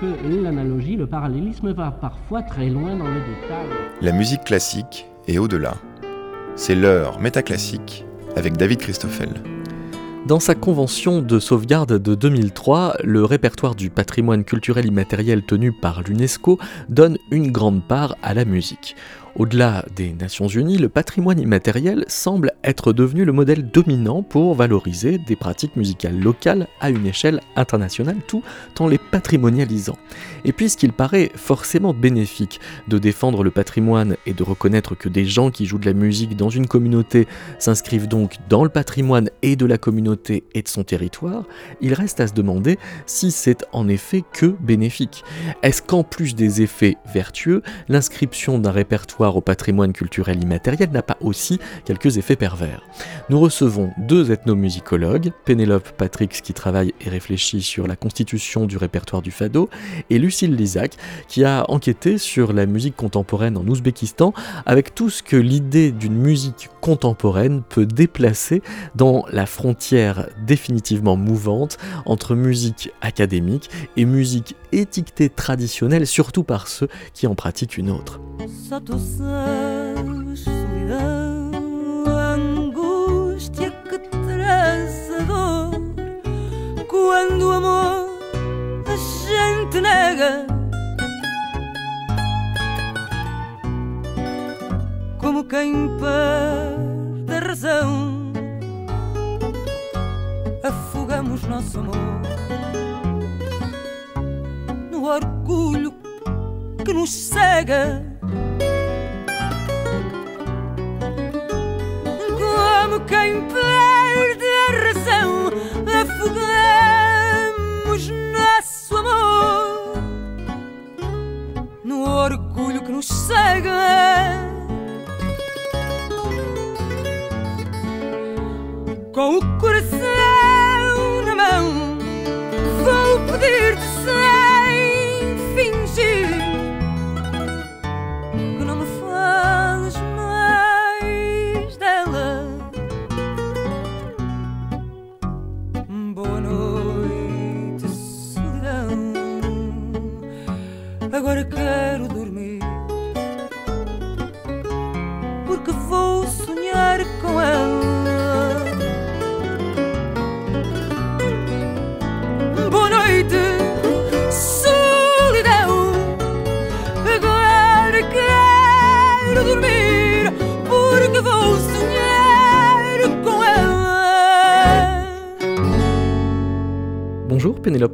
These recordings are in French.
que l'analogie, le parallélisme va parfois très loin dans le détail. La musique classique est au-delà. C'est l'heure métaclassique avec David Christoffel. Dans sa convention de sauvegarde de 2003, le répertoire du patrimoine culturel immatériel tenu par l'UNESCO donne une grande part à la musique. Au-delà des Nations Unies, le patrimoine immatériel semble être devenu le modèle dominant pour valoriser des pratiques musicales locales à une échelle internationale tout en les patrimonialisant. Et puisqu'il paraît forcément bénéfique de défendre le patrimoine et de reconnaître que des gens qui jouent de la musique dans une communauté s'inscrivent donc dans le patrimoine et de la communauté et de son territoire, il reste à se demander si c'est en effet que bénéfique. Est-ce qu'en plus des effets vertueux, l'inscription d'un répertoire au patrimoine culturel immatériel n'a pas aussi quelques effets pervers. Nous recevons deux ethnomusicologues, Pénélope Patrix qui travaille et réfléchit sur la constitution du répertoire du fado, et Lucille Lizac qui a enquêté sur la musique contemporaine en Ouzbékistan avec tout ce que l'idée d'une musique contemporaine peut déplacer dans la frontière définitivement mouvante entre musique académique et musique étiquetée traditionnelle, surtout par ceux qui en pratiquent une autre. Sabes, solidão, angústia que traz a dor quando o amor a gente nega. Como quem perde a razão, afogamos nosso amor no orgulho que nos cega. Quem perde a razão, afogamos nosso amor no orgulho que nos cega. Com o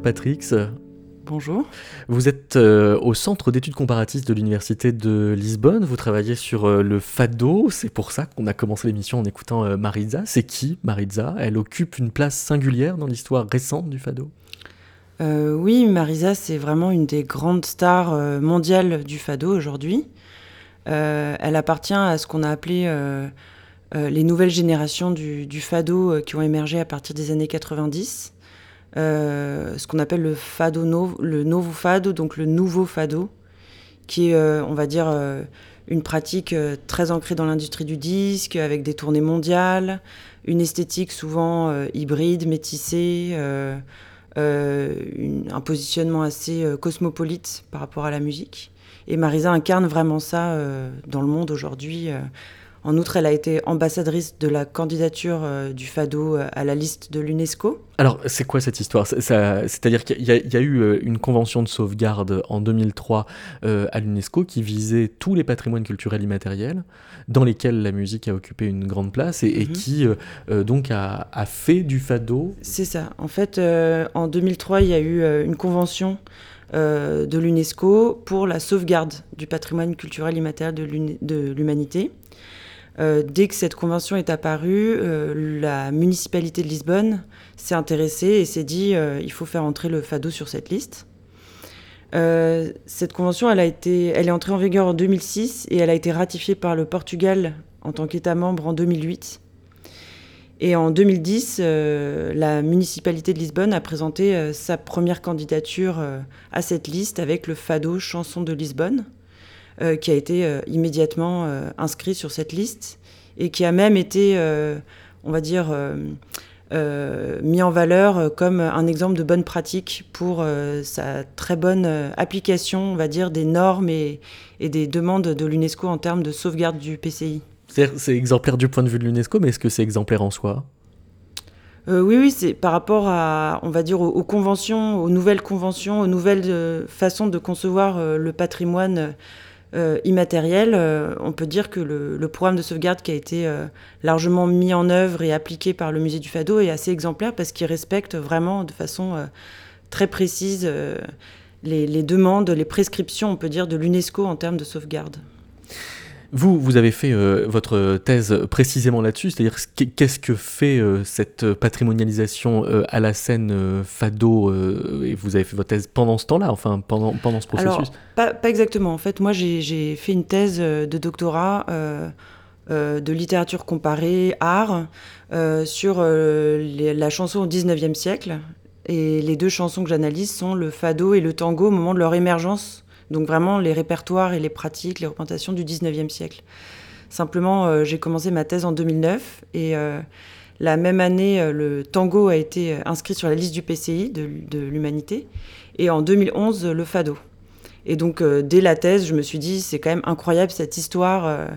Patrix. Bonjour. Vous êtes euh, au Centre d'études comparatistes de l'Université de Lisbonne. Vous travaillez sur euh, le fado. C'est pour ça qu'on a commencé l'émission en écoutant euh, Maritza. C'est qui Maritza? Elle occupe une place singulière dans l'histoire récente du fado? Euh, oui, Marisa, c'est vraiment une des grandes stars euh, mondiales du fado aujourd'hui. Euh, elle appartient à ce qu'on a appelé euh, euh, les nouvelles générations du, du fado euh, qui ont émergé à partir des années 90. Euh, ce qu'on appelle le fado novo, fado, donc le nouveau fado, qui est, euh, on va dire, euh, une pratique très ancrée dans l'industrie du disque, avec des tournées mondiales, une esthétique souvent hybride, métissée, un positionnement assez cosmopolite par rapport à la musique. Et Marisa incarne vraiment ça dans le monde aujourd'hui. En outre, elle a été ambassadrice de la candidature euh, du fado euh, à la liste de l'UNESCO. Alors, c'est quoi cette histoire? C'est-à-dire qu'il y, a- il y a eu euh, une convention de sauvegarde en 2003 euh, à l'UNESCO qui visait tous les patrimoines culturels immatériels, dans lesquels la musique a occupé une grande place et, et Mhm. qui euh, donc a, a fait du fado. C'est ça. En fait, euh, en 2003, il y a eu une convention de l'UNESCO pour la sauvegarde du patrimoine culturel immatériel de l'humanité. Euh, dès que cette convention est apparue, euh, la municipalité de Lisbonne s'est intéressée et s'est dit euh, il faut faire entrer le fado sur cette liste. Euh, cette convention, elle, a été, elle est entrée en vigueur en 2006 et elle a été ratifiée par le Portugal en tant qu'État membre en 2008. Et en 2010, euh, la municipalité de Lisbonne a présenté sa première candidature à cette liste avec le fado Chanson de Lisbonne, euh, qui a été euh, immédiatement euh, inscrit sur cette liste et qui a même été, on va dire, mis en valeur comme un exemple de bonne pratique pour sa très bonne application, on va dire, des normes et, et des demandes de l'UNESCO en termes de sauvegarde du PCI. C'est exemplaire du point de vue de l'UNESCO, mais est-ce que c'est exemplaire en soi? Euh, oui, oui, c'est par rapport à, on va dire, aux, conventions, aux nouvelles conventions, aux nouvelles euh, façons de concevoir euh, le patrimoine immatériel. on peut dire que le, programme de sauvegarde qui a été largement mis en œuvre et appliqué par le musée du Fado est assez exemplaire parce qu'il respecte vraiment de façon très précise les, demandes, les prescriptions, on peut dire, de l'UNESCO en termes de sauvegarde. Vous, vous avez fait euh, votre thèse précisément là-dessus, c'est-à-dire qu'est-ce que fait euh, cette patrimonialisation euh, à la scène Fado Et vous avez fait votre thèse pendant ce temps-là, enfin pendant, pendant ce processus Alors, pas, pas, exactement. En fait, moi, j'ai fait une thèse de doctorat de littérature comparée, art, sur la chanson au 19e siècle. Et les deux chansons que j'analyse sont le fado et le tango au moment de leur émergence donc vraiment les répertoires et les pratiques, les représentations du 19e siècle. Simplement, euh, j'ai commencé ma thèse en 2009 et euh, la même année, euh, le tango a été inscrit sur la liste du PCI de, l'humanité et en 2011, le fado. Et donc, dès la thèse, je me suis dit, c'est quand même incroyable cette histoire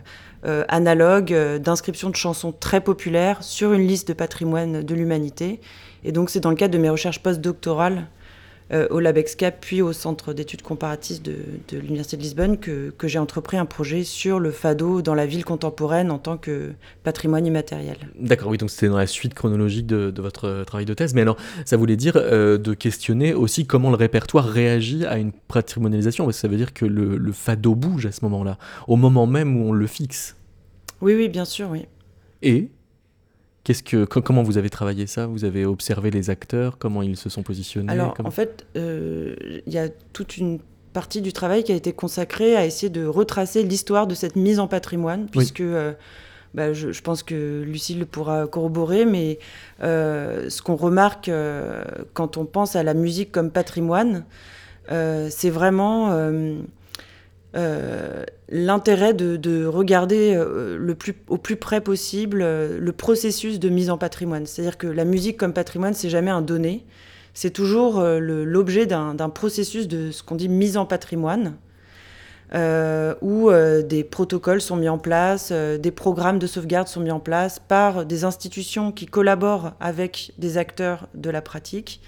analogue d'inscription de chansons très populaires sur une liste de patrimoine de l'humanité. Et donc, c'est dans le cadre de mes recherches postdoctorales euh, au LabExCap, puis au Centre d'études comparatistes de, l'Université de Lisbonne, que, j'ai entrepris un projet sur le fado dans la ville contemporaine en tant que patrimoine immatériel. D'accord, oui, donc c'était dans la suite chronologique de, votre travail de thèse. Mais alors, ça voulait dire euh, de questionner aussi comment le répertoire réagit à une patrimonialisation, parce que ça veut dire que le, le fado bouge à ce moment-là, au moment même où on le fixe. Oui, oui, bien sûr, oui. Et Qu'est-ce que, comment vous avez travaillé ça? Vous avez observé les acteurs, comment ils se sont positionnés Alors, en fait, euh, il y a toute une partie du travail qui a été consacrée à essayer de retracer l'histoire de cette mise en patrimoine, puisque euh, bah, je, pense que Lucille pourra corroborer, mais euh, ce qu'on remarque quand on pense à la musique comme patrimoine, c'est vraiment euh, l'intérêt de, regarder euh, le plus, au plus près possible euh, le processus de mise en patrimoine. C'est-à-dire que la musique comme patrimoine, c'est jamais un donné, c'est toujours l'objet d'un processus de ce qu'on dit mise en patrimoine, où des protocoles sont mis en place, des programmes de sauvegarde sont mis en place par des institutions qui collaborent avec des acteurs de la pratique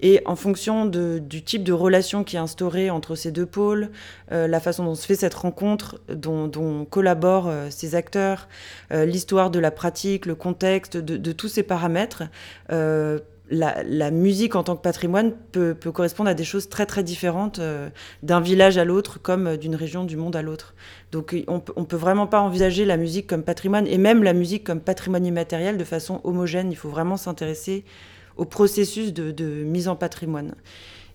et en fonction du type de relation qui est instaurée entre ces deux pôles, euh, la façon dont se fait cette rencontre, dont, collaborent euh, ces acteurs, euh, l'histoire de la pratique, le contexte, de, tous ces paramètres, la, musique en tant que patrimoine peut, correspondre à des choses très très différentes d'un village à l'autre comme d'une région du monde à l'autre. Donc on ne peut vraiment pas envisager la musique comme patrimoine et même la musique comme patrimoine immatériel de façon homogène. Il faut vraiment s'intéresser au processus de, mise en patrimoine.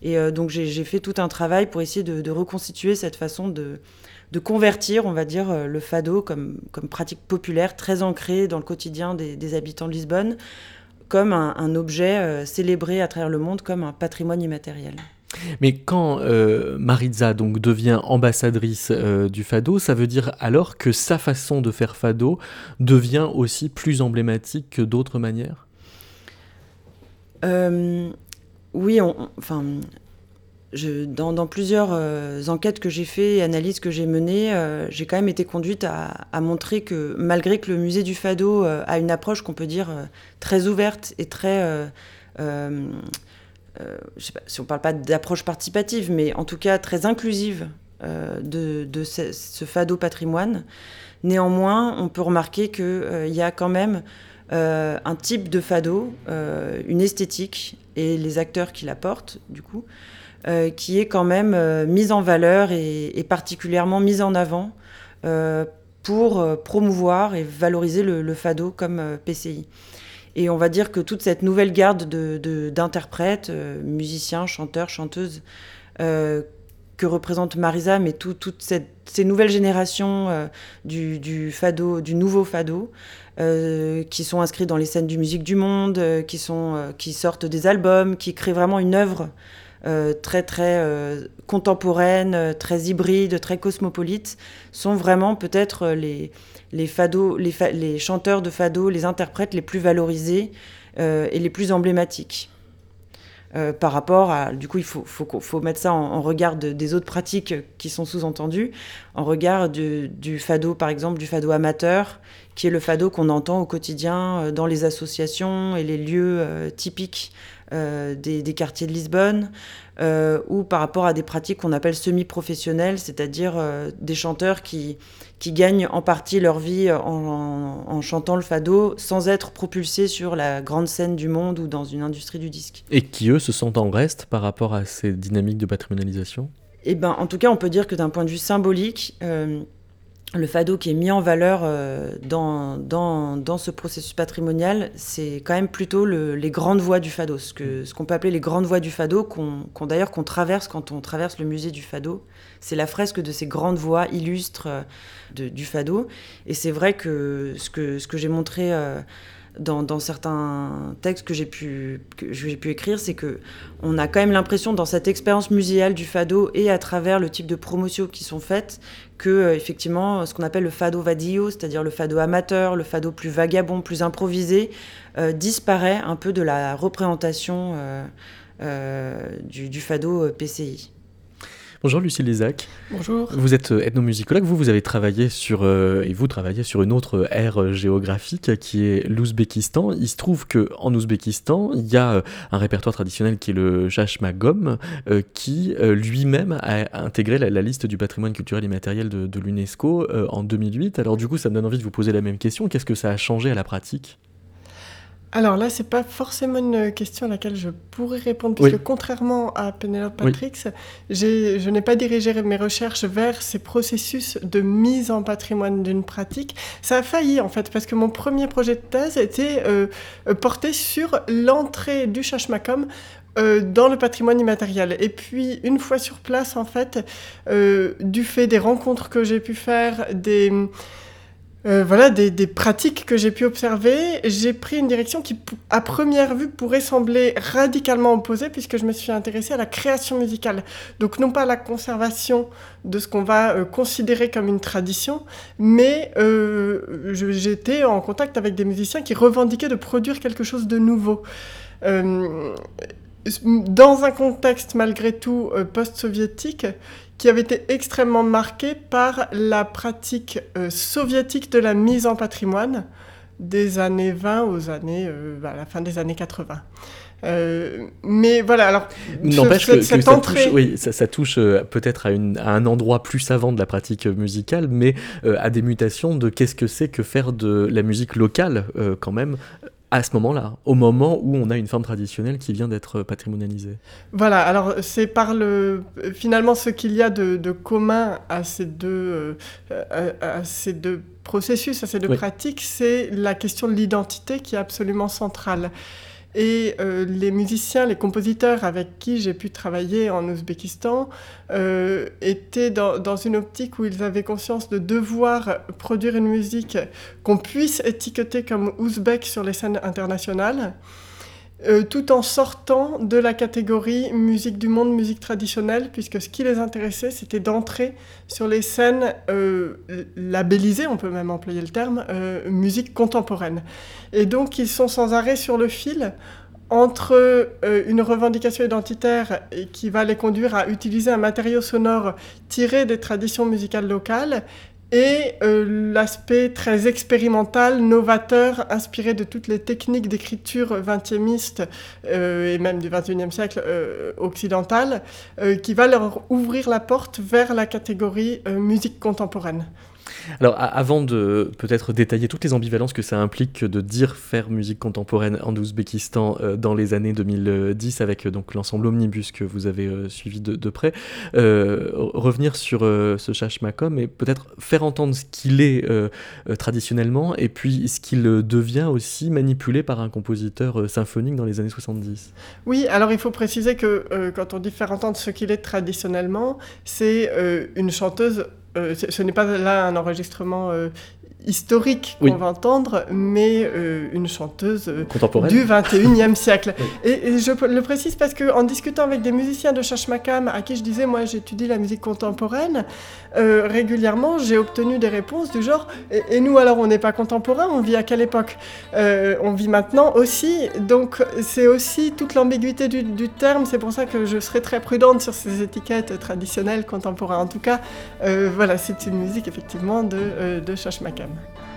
Et euh, donc j'ai fait tout un travail pour essayer de, reconstituer cette façon de, convertir, on va dire, euh, le fado comme, pratique populaire très ancrée dans le quotidien des, habitants de Lisbonne, comme un, objet euh, célébré à travers le monde comme un patrimoine immatériel. Mais quand Maritza donc devient ambassadrice du fado, ça veut dire alors que sa façon de faire fado devient aussi plus emblématique que d'autres manières? Euh, oui, enfin, dans, plusieurs euh, enquêtes que j'ai faites analyses que j'ai menées, euh, j'ai quand même été conduite à, montrer que malgré que le musée du Fado a une approche qu'on peut dire très ouverte et très... je sais pas si on parle pas d'approche participative, mais en tout cas très inclusive de, ce, ce, Fado patrimoine, néanmoins, on peut remarquer qu'il y a quand même un type de fado, euh, une esthétique et les acteurs qui la portent, du coup, euh, qui est quand même mise en valeur et, particulièrement mise en avant pour promouvoir et valoriser le, fado comme PCI. Et on va dire que toute cette nouvelle garde d'interprètes, musiciens, chanteurs, chanteuses, que représente Marisa, mais toutes ces nouvelles générations du, fado, du nouveau fado, euh, qui sont inscrits dans les scènes du musique du monde, euh, qui, sont, euh, qui sortent des albums, qui créent vraiment une œuvre très très contemporaine, très hybride, très cosmopolite, sont vraiment peut-être les, les, chanteurs de fado, les interprètes les plus valorisés et les plus emblématiques. Euh, par rapport à. Du coup, il faut, faut, mettre ça en, regard des autres pratiques qui sont sous-entendues, en regard du, fado, par exemple, du fado amateur, qui est le fado qu'on entend au quotidien euh, dans les associations et les lieux euh, typiques des, quartiers de Lisbonne, ou par rapport à des pratiques qu'on appelle semi-professionnelles, c'est-à-dire des chanteurs qui qui gagnent en partie leur vie en, chantant le fado sans être propulsés sur la grande scène du monde ou dans une industrie du disque. Et qui, eux, se sentent en reste par rapport à ces dynamiques de patrimonialisation? Eh ben, en tout cas, on peut dire que d'un point de vue symbolique, euh, le fado qui est mis en valeur euh, dans, dans, dans, ce processus patrimonial, c'est quand même plutôt les grandes voies du fado, ce qu'on ce qu'on peut appeler les grandes voies du fado, qu'on d'ailleurs qu'on traverse quand on traverse le musée du fado. C'est la fresque de ces grandes voies illustres euh, du fado. Et c'est vrai que ce que, ce que j'ai montré... Euh, dans, certains textes que j'ai pu, que écrire, c'est que on a quand même l'impression dans cette expérience muséale du fado et à travers le type de promotions qui sont faites que euh, effectivement ce qu'on appelle le fado vadio, c'est-à-dire le fado amateur, le fado plus vagabond, plus improvisé, euh, disparaît un peu de la représentation euh, du, fado PCI. Bonjour Lucille Lézac. Bonjour. Vous êtes euh, ethnomusicologue, vous, vous avez travaillé sur, euh, et vous travaillez sur une autre ère géographique qui est l'Ouzbékistan. Il se trouve qu'en Ouzbékistan, il y a euh, un répertoire traditionnel qui est le Jashmagom, qui lui-même a intégré la, liste du patrimoine culturel immatériel de, de l'UNESCO en 2008. Alors du coup, ça me donne envie de vous poser la même question. Qu'est-ce que ça a changé à la pratique? Alors là, c'est pas forcément une question à laquelle je pourrais répondre, puisque contrairement à Penelope Patrix, je n'ai pas dirigé mes recherches vers ces processus de mise en patrimoine d'une pratique. Ça a failli, en fait, parce que mon premier projet de thèse était euh, porté sur l'entrée du Chachmacom euh, dans le patrimoine immatériel. Et puis, une fois sur place, en fait, euh, du fait des rencontres que j'ai pu faire, des euh, voilà, des, pratiques que j'ai pu observer, j'ai pris une direction qui, à première vue, pourrait sembler radicalement opposée, puisque je me suis intéressée à la création musicale. Donc, non pas à la conservation de ce qu'on va euh, considérer comme une tradition, mais euh, j'étais en contact avec des musiciens qui revendiquaient de produire quelque chose de nouveau. dans un contexte, malgré tout, post-soviétique, qui avait été extrêmement marqué par la pratique euh, soviétique de la mise en patrimoine des années 20 aux années, euh, à la fin des années 80. Euh, mais voilà, alors. N'empêche que, cette entrée... ça touche, oui, ça, touche peut-être à, à, un endroit plus savant de la pratique musicale, mais à des mutations de qu'est-ce que c'est que faire de la musique locale, quand même, à ce moment-là, au moment où on a une forme traditionnelle qui vient d'être patrimonialisée. Voilà, alors c'est par le finalement ce qu'il y a de, commun à ces deux euh, à, ces deux processus, à ces deux pratiques, c'est la question de l'identité qui est absolument centrale. Et euh, les musiciens, les compositeurs avec qui j'ai pu travailler en Ouzbékistan euh, étaient dans, dans, une optique où ils avaient conscience de devoir produire une musique qu'on puisse étiqueter comme ouzbek sur les scènes internationales. Euh, tout en sortant de la catégorie musique du monde, musique traditionnelle, puisque ce qui les intéressait, c'était d'entrer sur les scènes euh, labellisées, on peut même employer le terme, euh, musique contemporaine. Et donc ils sont sans arrêt sur le fil entre une revendication identitaire qui va les conduire à utiliser un matériau sonore tiré des traditions musicales locales et euh, l'aspect très expérimental, novateur, inspiré de toutes les techniques d'écriture 20e euh, et même du 21e siècle euh, occidental, qui va leur ouvrir la porte vers la catégorie musique contemporaine. Alors, avant de peut-être détailler toutes les ambivalences que ça implique de dire faire musique contemporaine en Ouzbékistan euh, dans les années 2010 avec euh, donc l'ensemble Omnibus que vous avez euh, suivi de, près, revenir sur ce Chachmakom et peut-être faire entendre ce qu'il est traditionnellement et puis ce qu'il devient aussi manipulé par un compositeur symphonique dans les années 70. Oui, alors il faut préciser que quand on dit faire entendre ce qu'il est traditionnellement, c'est une chanteuse ce n'est pas là un enregistrement euh, historique qu'on va entendre, mais euh, une chanteuse euh, Contemporaine. du 21e siècle. Et, je le précise parce qu'en discutant avec des musiciens de Chachmakam, à qui je disais, moi j'étudie la musique contemporaine, euh, régulièrement j'ai obtenu des réponses du genre, et, nous alors on n'est pas contemporain, on vit à quelle époque On vit maintenant aussi, donc c'est aussi toute l'ambiguïté du, du, terme, c'est pour ça que je serai très prudente sur ces étiquettes traditionnelles contemporaines. En tout cas, voilà, c'est une musique effectivement de, de Chachmakam. time.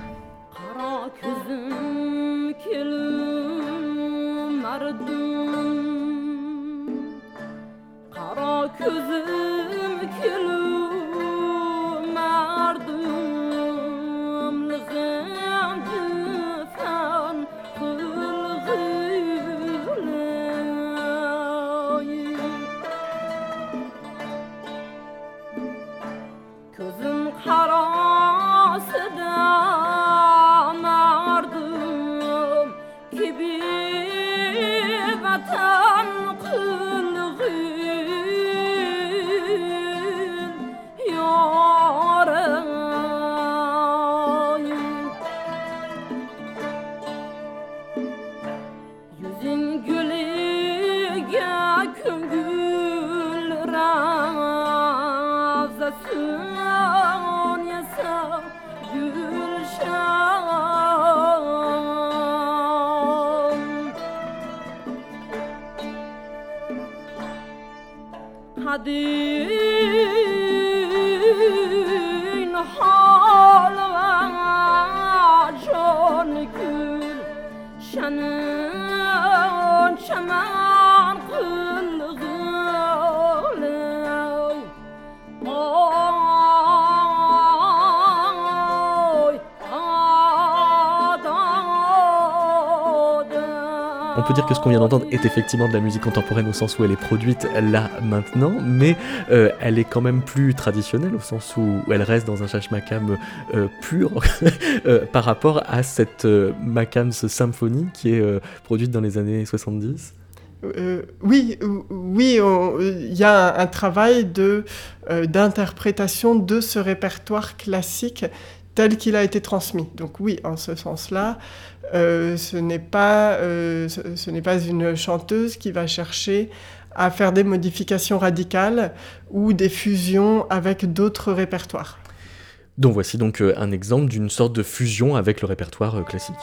D'entendre est effectivement de la musique contemporaine au sens où elle est produite là maintenant, mais euh, elle est quand même plus traditionnelle au sens où elle reste dans un chachmakam euh, pur euh, par rapport à cette makams symphonie qui est produite dans les années 70. Euh, oui, ou- oui, il y a un, travail de d'interprétation de ce répertoire classique tel qu'il a été transmis. Donc oui, en ce sens-là, euh, ce n'est pas euh, ce, n'est pas une chanteuse qui va chercher à faire des modifications radicales ou des fusions avec d'autres répertoires. Donc voici donc euh, un exemple d'une sorte de fusion avec le répertoire classique.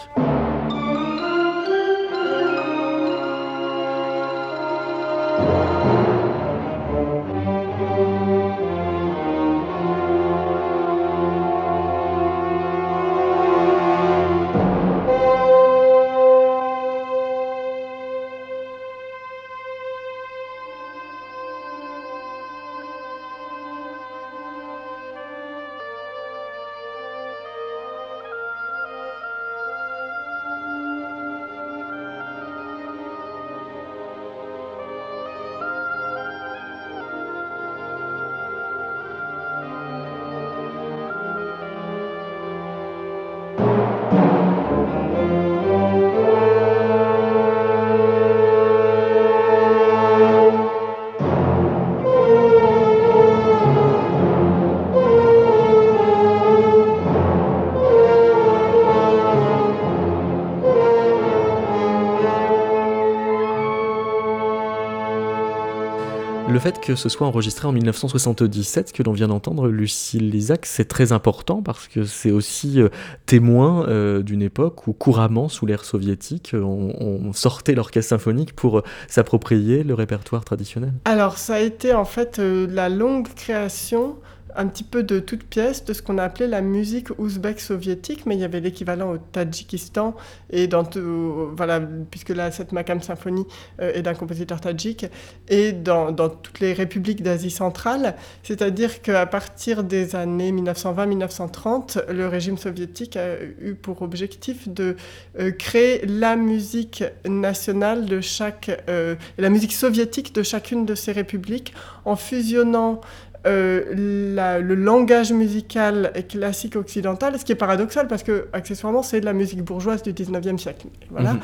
Fait que ce soit enregistré en 1977, que l'on vient d'entendre, Lucille Lisac, c'est très important parce que c'est aussi euh, témoin euh, d'une époque où couramment, sous l'ère soviétique, euh, on, sortait l'orchestre symphonique pour s'approprier le répertoire traditionnel. Alors, ça a été en fait la longue création, un petit peu de toute pièce, de ce qu'on a appelé la musique ouzbek soviétique, mais il y avait l'équivalent au Tadjikistan, et dans tout, voilà, puisque là, cette Makam Symphonie euh, est d'un compositeur tadjik, et dans, dans toutes les républiques d'Asie centrale, c'est-à-dire qu'à partir des années 1920-1930, le régime soviétique a eu pour objectif de euh, créer la musique nationale de chaque, euh, la musique soviétique de chacune de ces républiques, en fusionnant euh, le langage musical classique occidental, ce qui est paradoxal parce que accessoirement c'est de la musique bourgeoise du 19e siècle, voilà, mhm.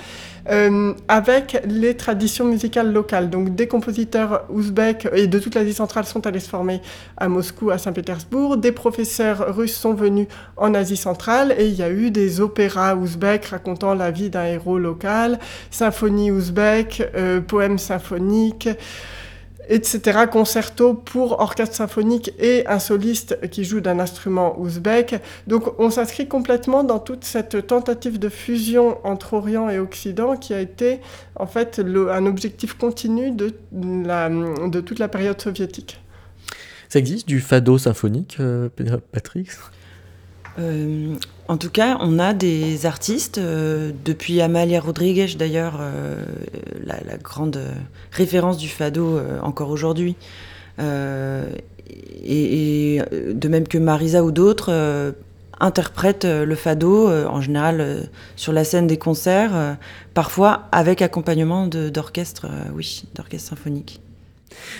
euh, avec les traditions musicales locales. Donc des compositeurs ouzbeks et de toute l'Asie centrale sont allés se former à Moscou, à Saint-Pétersbourg, des professeurs russes sont venus en Asie centrale et il y a eu des opéras ouzbeks racontant la vie d'un héros local, symphonies ouzbeks, euh, poèmes symphoniques etc. Concerto pour orchestre symphonique et un soliste qui joue d'un instrument ouzbek. Donc on s'inscrit complètement dans toute cette tentative de fusion entre Orient et Occident qui a été en fait un objectif continu de, toute la période soviétique. Ça existe du fado symphonique, euh, Patrick? Euh, en tout cas, on a des artistes, euh, depuis Amalia Rodriguez d'ailleurs, euh, la, grande référence du fado encore aujourd'hui, et, de même que Marisa ou d'autres, interprètent le fado, en général sur la scène des concerts, parfois avec accompagnement d'orchestre, oui, d'orchestre symphonique.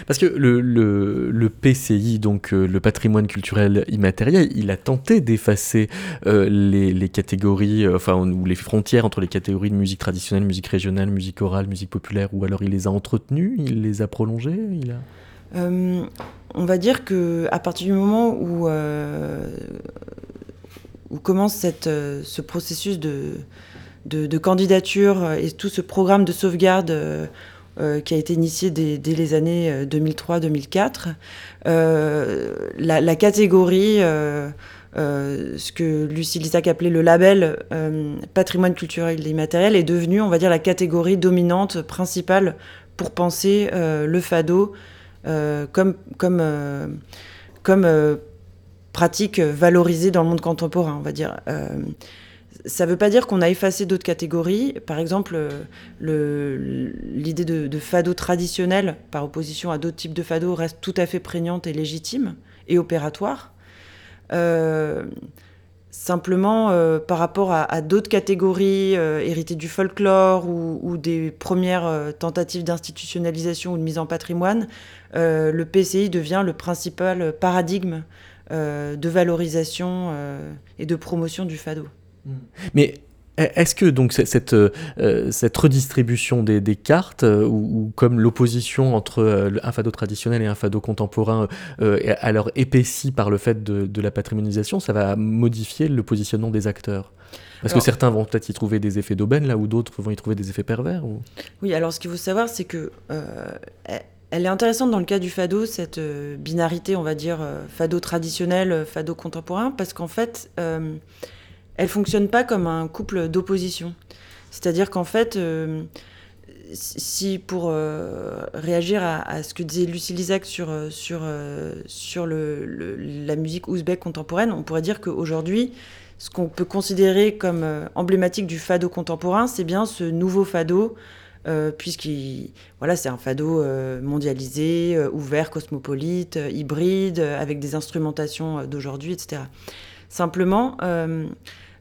Parce que le, PCI, donc euh, le patrimoine culturel immatériel, il a tenté d'effacer euh, les, catégories, euh, enfin, ou les frontières entre les catégories de musique traditionnelle, musique régionale, musique orale, musique populaire, ou alors il les a entretenues, il les a prolongées. On va dire que à partir du moment où, commence ce processus de, candidature et tout ce programme de sauvegarde euh, qui a été initié dès, les années 2003-2004. Euh, euh, la, catégorie, ce que Lucie Lissac appelait le label patrimoine culturel immatériel, est devenue, on va dire, la catégorie dominante, principale pour penser le fado comme, comme pratique valorisée dans le monde contemporain, on va dire. Ça ne veut pas dire qu'on a effacé d'autres catégories. Par exemple, l'idée de, fado traditionnel, par opposition à d'autres types de fado, reste tout à fait prégnante et légitime et opératoire. Euh, simplement, euh, par rapport à, d'autres catégories euh, héritées du folklore ou, des premières tentatives d'institutionnalisation ou de mise en patrimoine, le PCI devient le principal paradigme de valorisation et de promotion du fado. Mais est-ce que donc cette, euh, cette redistribution des, des cartes, euh, ou, comme l'opposition entre euh, un fado traditionnel et un fado contemporain, alors épaissie par le fait de, de, la patrimonialisation, ça va modifier le positionnement des acteurs? Parce que certains vont peut-être y trouver des effets d'aubaine, là où d'autres vont y trouver des effets pervers ou... Oui, alors ce qu'il faut savoir, c'est que elle est intéressante dans le cas du fado, cette binarité, on va dire, fado traditionnel, fado contemporain, parce qu'en fait elle fonctionne pas comme un couple d'opposition. C'est-à-dire qu'en fait, euh, si pour euh, réagir à, ce que disait Lucie Lizac sur, euh, sur, sur le, la musique ouzbek contemporaine, on pourrait dire qu'aujourd'hui, ce qu'on peut considérer comme emblématique du fado contemporain, c'est bien ce nouveau fado, puisqu'il voilà, c'est un fado mondialisé, ouvert, cosmopolite, hybride, avec des instrumentations d'aujourd'hui, etc. Simplement,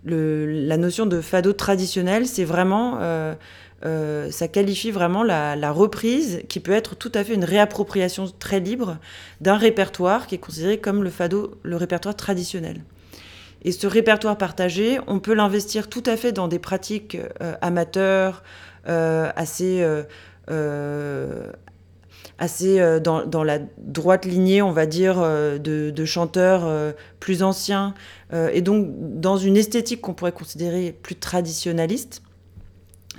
la notion de fado traditionnel, c'est vraiment, euh, euh, ça qualifie vraiment la, reprise qui peut être tout à fait une réappropriation très libre d'un répertoire qui est considéré comme le fado, le répertoire traditionnel. Et ce répertoire partagé, on peut l'investir tout à fait dans des pratiques euh, amateurs, assez assez dans, la droite lignée, on va dire, de, chanteurs plus anciens euh, et donc dans une esthétique qu'on pourrait considérer plus traditionnaliste.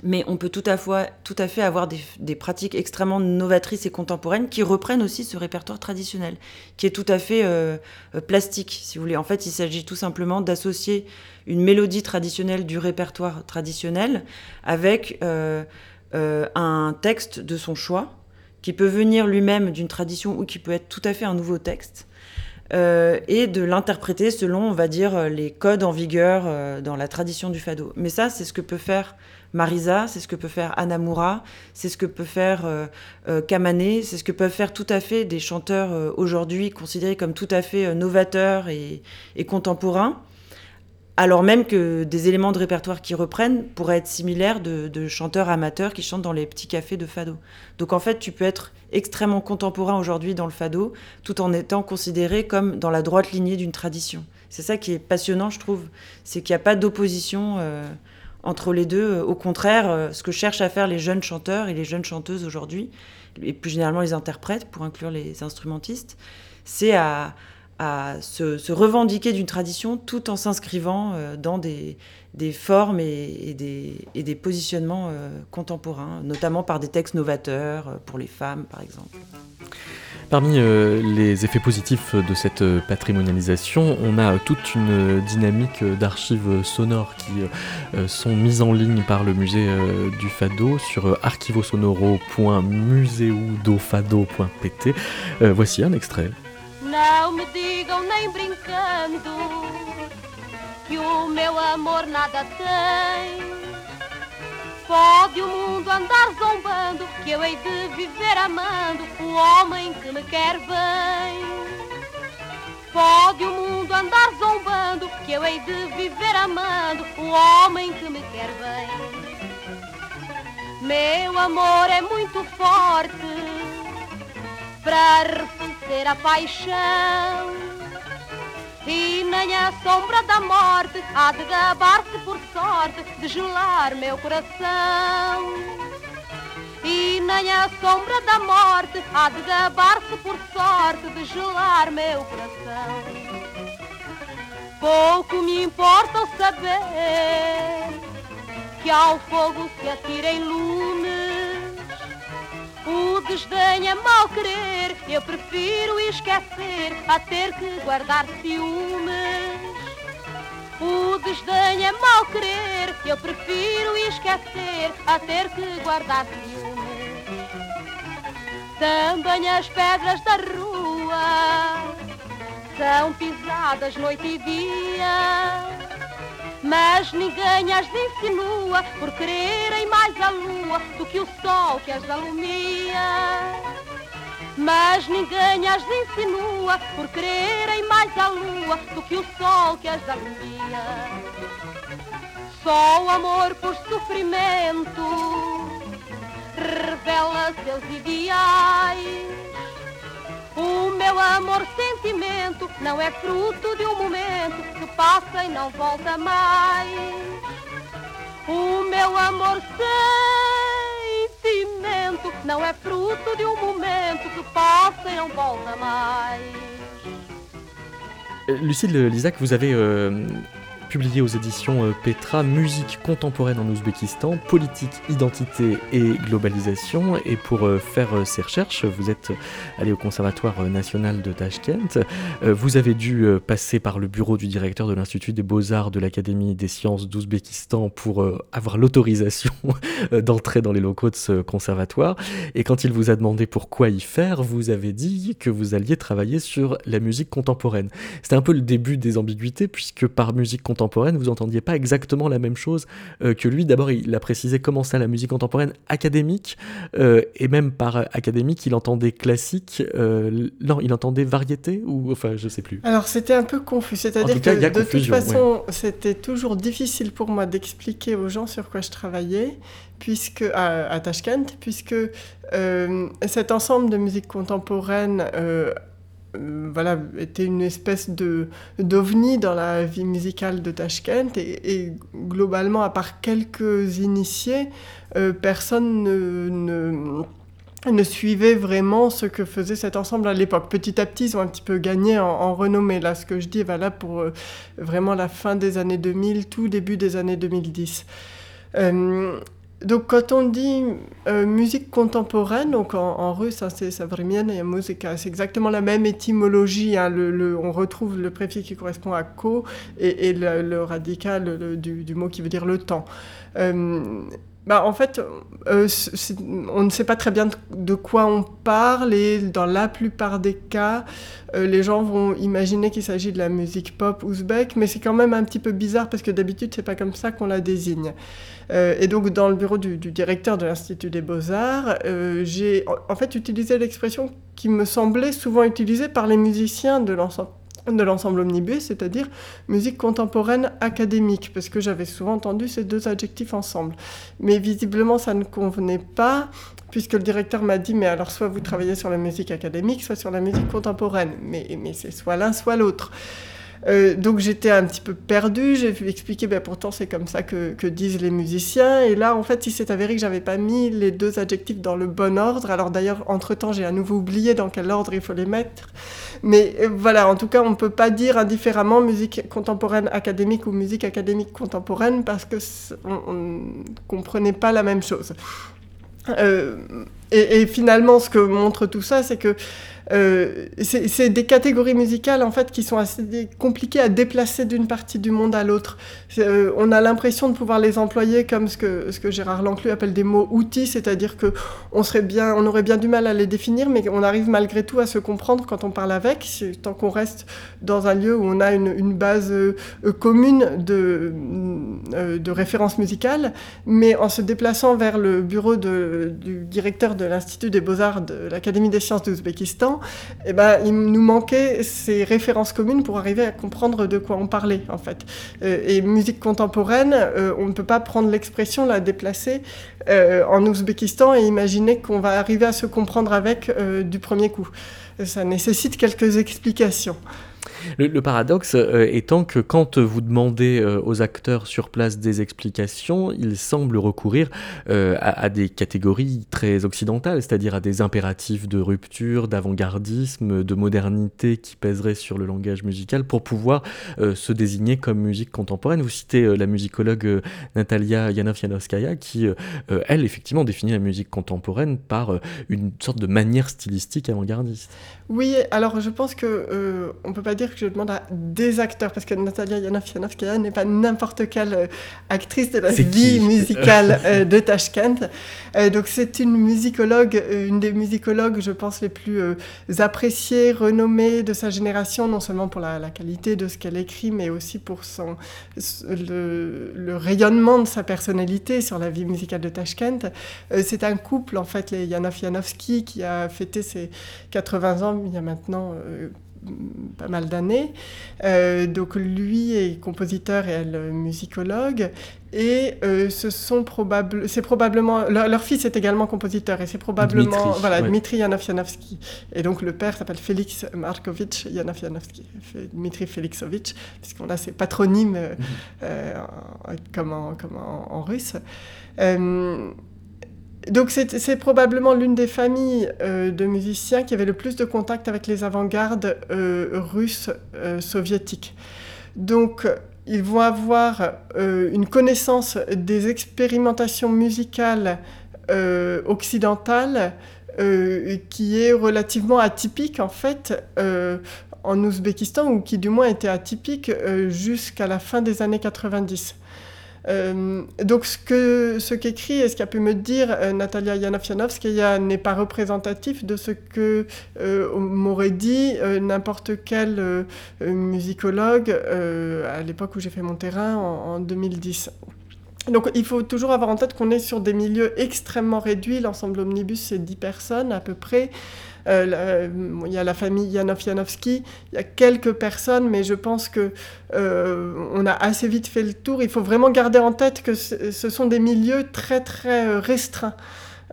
Mais on peut tout à fait, avoir des, pratiques extrêmement novatrices et contemporaines qui reprennent aussi ce répertoire traditionnel, qui est tout à fait euh, euh, plastique, si vous voulez. En fait, il s'agit tout simplement d'associer une mélodie traditionnelle du répertoire traditionnel avec un texte de son choix, qui peut venir lui-même d'une tradition ou qui peut être tout à fait un nouveau texte. Euh, et de l'interpréter selon, on va dire, euh, les codes en vigueur euh, dans la tradition du fado. Mais ça, c'est ce que peut faire Marisa, c'est ce que peut faire Anamura, c'est ce que peut faire Kamane, c'est ce que peuvent faire tout à fait des chanteurs aujourd'hui considérés comme tout à fait novateurs et, contemporains, alors même que des éléments de répertoire qui reprennent pourraient être similaires de, chanteurs amateurs qui chantent dans les petits cafés de fado. Donc en fait, tu peux être extrêmement contemporain aujourd'hui dans le fado, tout en étant considéré comme dans la droite lignée d'une tradition. C'est ça qui est passionnant, je trouve, c'est qu'il n'y a pas d'opposition euh, entre les deux. Au contraire, euh, ce que cherchent à faire les jeunes chanteurs et les jeunes chanteuses aujourd'hui, et plus généralement les interprètes, pour inclure les instrumentistes, c'est à à se, revendiquer d'une tradition tout en s'inscrivant euh, dans des, formes et, des, positionnements euh, contemporains, notamment par des textes novateurs euh, pour les femmes, par exemple. Parmi les effets positifs de cette patrimonialisation, on a toute une dynamique d'archives sonores qui sont mises en ligne par le musée du Fado sur archivosonoro.museudofado.pt. voici un extrait. Não me digam nem brincando que o meu amor nada tem. Pode o mundo andar zombando que eu hei de viver amando o homem que me quer bem. Pode o mundo andar zombando que eu hei de viver amando o homem que me quer bem. Meu amor é muito forte para arrefecer a paixão. E nem a sombra da morte há de gabar-se por sorte de gelar meu coração. E nem a sombra da morte há de gabar-se por sorte de gelar meu coração. Pouco me importa o saber que ao fogo se atirem lumes o desdém é mal querer, eu prefiro esquecer a ter que guardar ciúmes. O desdém é mal querer, eu prefiro esquecer a ter que guardar ciúmes. Também as pedras da rua são pisadas noite e dia mas ninguém as insinua por quererem mais a lua do que o sol que as alumia. Mas ninguém as insinua por quererem mais a lua do que o sol que as alumia. Só o amor por sofrimento revela seus ideais. O meu amor sentimento não é fruto de um momento que passa e não volta mais. O meu amor sentimento não é fruto de um momento que passa e não volta mais. Lucille Lisac, vous avez euh, publié aux éditions euh, Petra Musique contemporaine en Ouzbékistan, politique, identité et globalisation. Et pour euh, faire euh, ces recherches, vous êtes allé au Conservatoire national de Tashkent. Vous avez dû passer par le bureau du directeur de l'Institut des beaux-arts de l'Académie des sciences d'Ouzbékistan pour avoir l'autorisation d'entrer dans les locaux de ce conservatoire. Et quand il vous a demandé pourquoi y faire, vous avez dit que vous alliez travailler sur la musique contemporaine. C'était un peu le début des ambiguïtés, puisque par musique contemporaine, contemporaine, vous entendiez pas exactement la même chose euh, que lui. D'abord, il a précisé comment ça la musique contemporaine académique, euh, et même par académique, il entendait classique. Euh, non, il entendait variété ou enfin, je sais plus. Alors c'était un peu confus. C'est-à-dire que de toute façon, c'était toujours difficile pour moi d'expliquer aux gens sur quoi je travaillais puisque à, à Tashkent, puisque cet ensemble de musique contemporaine euh, voilà, était une espèce de d'ovni dans la vie musicale de Tashkent et, globalement, à part quelques initiés, euh, personne ne, ne, suivait vraiment ce que faisait cet ensemble à l'époque. Petit à petit, ils ont un petit peu gagné en, renommée. Là, ce que je dis, voilà, pour euh, vraiment la fin des années 2000, tout début des années 2010. Donc quand on dit euh, musique contemporaine, donc en, russe, hein, c'est et musica, c'est exactement la même étymologie. Hein, on retrouve le préfixe qui correspond à ko et, le, radical du, mot qui veut dire le temps. Euh, bah, en fait, euh, on ne sait pas très bien de, quoi on parle et dans la plupart des cas, euh, les gens vont imaginer qu'il s'agit de la musique pop ouzbek, mais c'est quand même un petit peu bizarre parce que d'habitude, c'est pas comme ça qu'on la désigne. Euh, et donc, dans le bureau du, directeur de l'Institut des Beaux-Arts, j'ai en fait utilisé l'expression qui me semblait souvent utilisée par les musiciens de l'ensemble de l'ensemble omnibus, c'est-à-dire musique contemporaine académique, parce que j'avais souvent entendu ces deux adjectifs ensemble. Mais visiblement, ça ne convenait pas, puisque le directeur m'a dit, mais alors soit vous travaillez sur la musique académique, soit sur la musique contemporaine. Mais, mais c'est soit l'un, soit l'autre. Euh, donc j'étais un petit peu perdue, j'ai expliqué, ben, pourtant c'est comme ça que, que, disent les musiciens. Et là, en fait, il s'est avéré que j'avais pas mis les deux adjectifs dans le bon ordre. Alors d'ailleurs, entre-temps, j'ai à nouveau oublié dans quel ordre il faut les mettre. Mais euh, voilà, en tout cas, on ne peut pas dire indifféremment musique contemporaine académique ou musique académique contemporaine parce que on ne comprenait pas la même chose. Euh, et, et, finalement, ce que montre tout ça, c'est que euh, c'est des catégories musicales en fait qui sont assez compliquées à déplacer d'une partie du monde à l'autre. Euh, on a l'impression de pouvoir les employer comme ce que, Gérard Lanclu appelle des mots outils, c'est-à-dire que on serait bien, on aurait bien du mal à les définir, mais on arrive malgré tout à se comprendre quand on parle avec, tant qu'on reste dans un lieu où on a une, base euh, commune de, de référence musicale, mais en se déplaçant vers le bureau du directeur de l'Institut des Beaux-Arts de l'Académie des sciences d'Ouzbékistan, eh ben, il nous manquait ces références communes pour arriver à comprendre de quoi on parlait, en fait. Euh, et musique contemporaine, euh, on ne peut pas prendre l'expression, la déplacer euh, en Ouzbékistan et imaginer qu'on va arriver à se comprendre avec du premier coup. Ça nécessite quelques explications. Le, paradoxe euh, étant que quand vous demandez euh, aux acteurs sur place des explications, ils semblent recourir euh, à, des catégories très occidentales, c'est-à-dire à des impératifs de rupture, d'avant-gardisme, de modernité qui pèseraient sur le langage musical pour pouvoir se désigner comme musique contemporaine. Vous citez la musicologue Natalia Yanov-Yanovskaya qui, elle, effectivement, définit la musique contemporaine par une sorte de manière stylistique avant-gardiste. Oui, alors je pense que on peut pas dire que je demande à des acteurs, parce que Natalia Yanov-Yanovskaya n'est pas n'importe quelle euh, actrice de la vie musicale euh, de Tashkent. Euh, donc c'est une musicologue, une des musicologues, je pense, les plus appréciées, renommées de sa génération, non seulement pour la, qualité de ce qu'elle écrit, mais aussi pour son, le, le, rayonnement de sa personnalité sur la vie musicale de Tashkent. c'est un couple, en fait, les Yanov-Yanovsky, qui a fêté ses 80 ans il y a maintenant pas mal d'années. Euh, donc lui est compositeur et elle musicologue. Et euh, ce sont probable, c'est probablement leur, fils est également compositeur et c'est probablement Dmitri, voilà ouais. Dmitri Yanov-Yanovsky. Et donc le père s'appelle Félix Markovitch Yanov-Yanovsky, Dmitri Félixovitch, puisqu'on a ses patronymes euh, euh, en russe. Donc c'est probablement l'une des familles euh, de musiciens qui avait le plus de contact avec les avant-gardes euh, russes euh, soviétiques. Donc ils vont avoir une connaissance des expérimentations musicales occidentales qui est relativement atypique en fait en Ouzbékistan ou qui du moins était atypique jusqu'à la fin des années 90. Euh, donc ce que ce qu'écrit et ce qu'a pu me dire euh, Natalia Yanov-Yanovskaya n'est pas représentatif de ce que euh, m'aurait dit euh, n'importe quel musicologue à l'époque où j'ai fait mon terrain en, en 2010. Donc il faut toujours avoir en tête qu'on est sur des milieux extrêmement réduits. L'ensemble omnibus, c'est 10 personnes à peu près. Euh, il y a la famille Yanov-Yanovsky, il y a quelques personnes, mais je pense que euh, on a assez vite fait le tour. Il faut vraiment garder en tête que ce sont des milieux très très euh, restreints.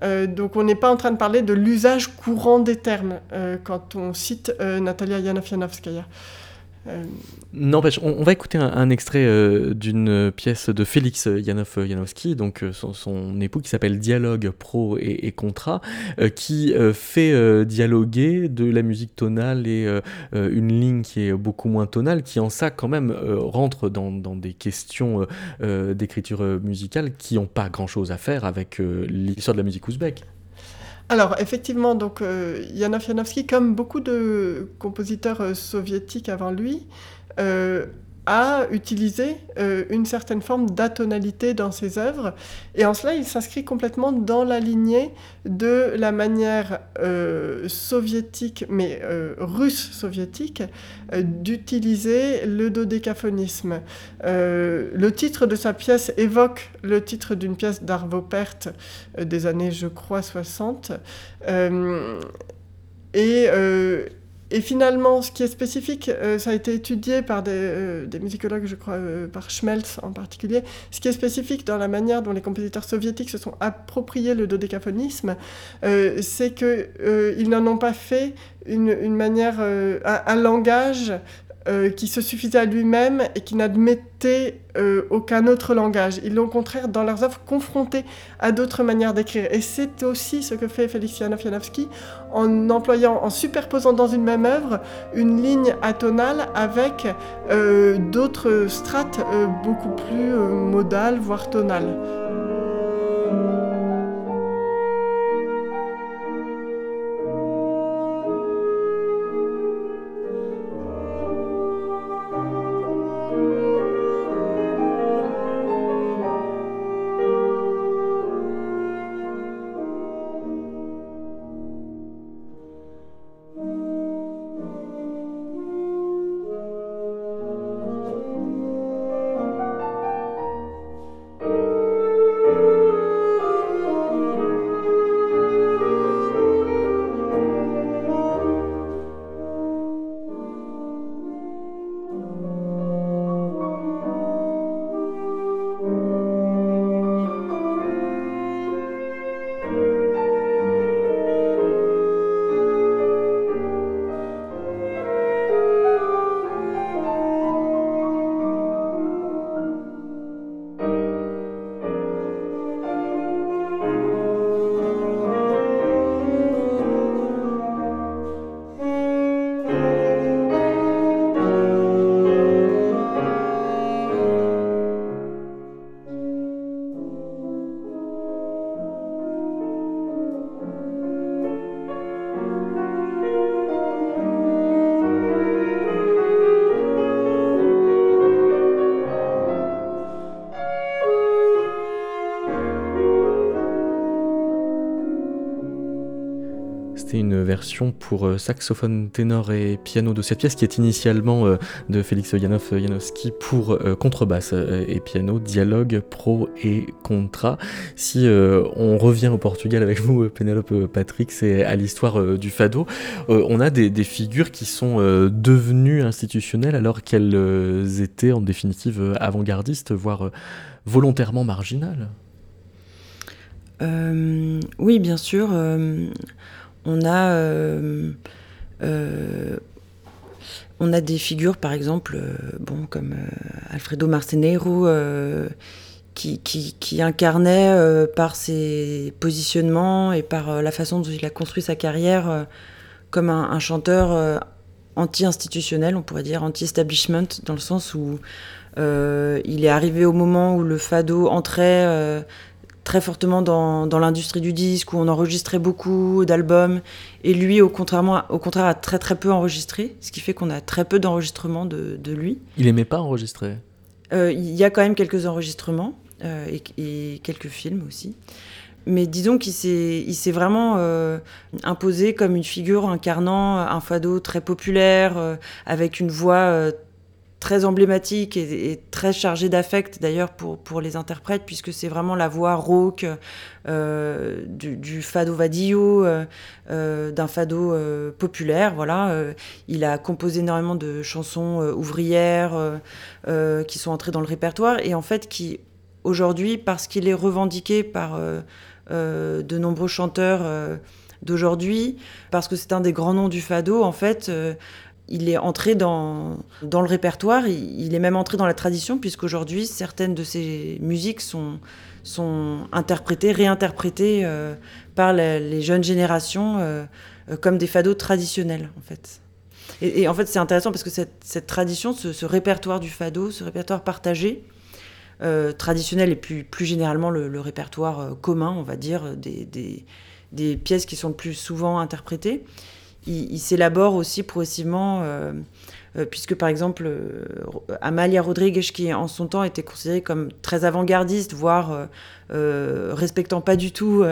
Euh, donc on n'est pas en train de parler de l'usage courant des termes euh, quand on cite euh, Natalia Yanov-Yanovskaya. Euh... N'empêche, on, va écouter un, extrait euh, d'une pièce de Félix Yanov Janowski, donc euh, son, époux, qui s'appelle Dialogue pro et, et contrat, euh, qui fait dialoguer de la musique tonale et une ligne qui est beaucoup moins tonale, qui en ça quand même rentre dans, dans, des questions d'écriture musicale qui n'ont pas grand-chose à faire avec l'histoire de la musique ouzbek. Alors, effectivement, donc, euh, comme beaucoup de compositeurs euh, soviétiques avant lui, a utilisé euh, une certaine forme d'atonalité dans ses œuvres. Et en cela, il s'inscrit complètement dans la lignée de la manière euh, soviétique, mais euh, russe soviétique, d'utiliser le dodécaphonisme. le titre de sa pièce évoque le titre d'une pièce d'Arvo Pärt des années, je crois, 60. et et finalement, ce qui est spécifique, euh, ça a été étudié par des, euh, musicologues, je crois, euh, par Schmelz en particulier, ce qui est spécifique dans la manière dont les compositeurs soviétiques se sont appropriés le dodécaphonisme, c'est qu'ils n'en ont pas fait une, manière, un, langage euh, qui se suffisait à lui-même et qui n'admettait euh, aucun autre langage. Ils l'ont au contraire, dans leurs œuvres, confronté à d'autres manières d'écrire. Et c'est aussi ce que fait Félix Janov-Janowski en employant, en superposant dans une même œuvre une ligne atonale avec euh, d'autres strates beaucoup plus modales, voire tonales. Version pour euh, saxophone ténor et piano de cette pièce qui est initialement euh, de Félix Janov Janowski pour euh, contrebasse et piano, dialogue, pro et contra. Si on revient au Portugal avec vous, Pénélope Patrick, c'est à l'histoire du fado, on a des, figures qui sont devenues institutionnelles alors qu'elles étaient en définitive avant-gardistes, voire volontairement marginales. oui, bien sûr on a, euh, euh, on a des figures, par exemple, euh, bon, comme Alfredo Marcenero, qui, qui, incarnait par ses positionnements et par la façon dont il a construit sa carrière comme un, chanteur anti-institutionnel, on pourrait dire anti-establishment, dans le sens où il est arrivé au moment où le fado entrait très fortement dans, dans l'industrie du disque, où on enregistrait beaucoup d'albums, et lui, au, contraire, au contraire, a très très peu enregistré, ce qui fait qu'on a très peu d'enregistrements de, de, lui. Il aimait pas enregistrer euh, Il y a quand même quelques enregistrements, euh, et, et, quelques films aussi. Mais disons qu'il s'est vraiment euh, imposé comme une figure incarnant un fado très populaire, avec une voix très emblématique et, très chargé d'affect d'ailleurs pour, pour les interprètes, puisque c'est vraiment la voix rauque euh, du, fado vadillo, euh, euh, d'un fado populaire. Voilà. il a composé énormément de chansons ouvrières qui sont entrées dans le répertoire et en fait qui, aujourd'hui, parce qu'il est revendiqué par de nombreux chanteurs d'aujourd'hui, parce que c'est un des grands noms du fado, en fait, il est entré dans, dans le répertoire, il, est même entré dans la tradition, puisqu'aujourd'hui, certaines de ses musiques sont, sont interprétées, réinterprétées euh, par les jeunes générations euh, euh, comme des fados traditionnels, en fait. Et, en fait, c'est intéressant parce que cette, tradition, ce, répertoire du fado, ce répertoire partagé, traditionnel et plus, plus généralement le, répertoire commun, on va dire, des, des, des, pièces qui sont le plus souvent interprétées, il, s'élabore aussi progressivement, euh, euh, puisque par exemple, euh, Amalia Rodriguez, qui en son temps était considérée comme très avant-gardiste, voire respectant pas du tout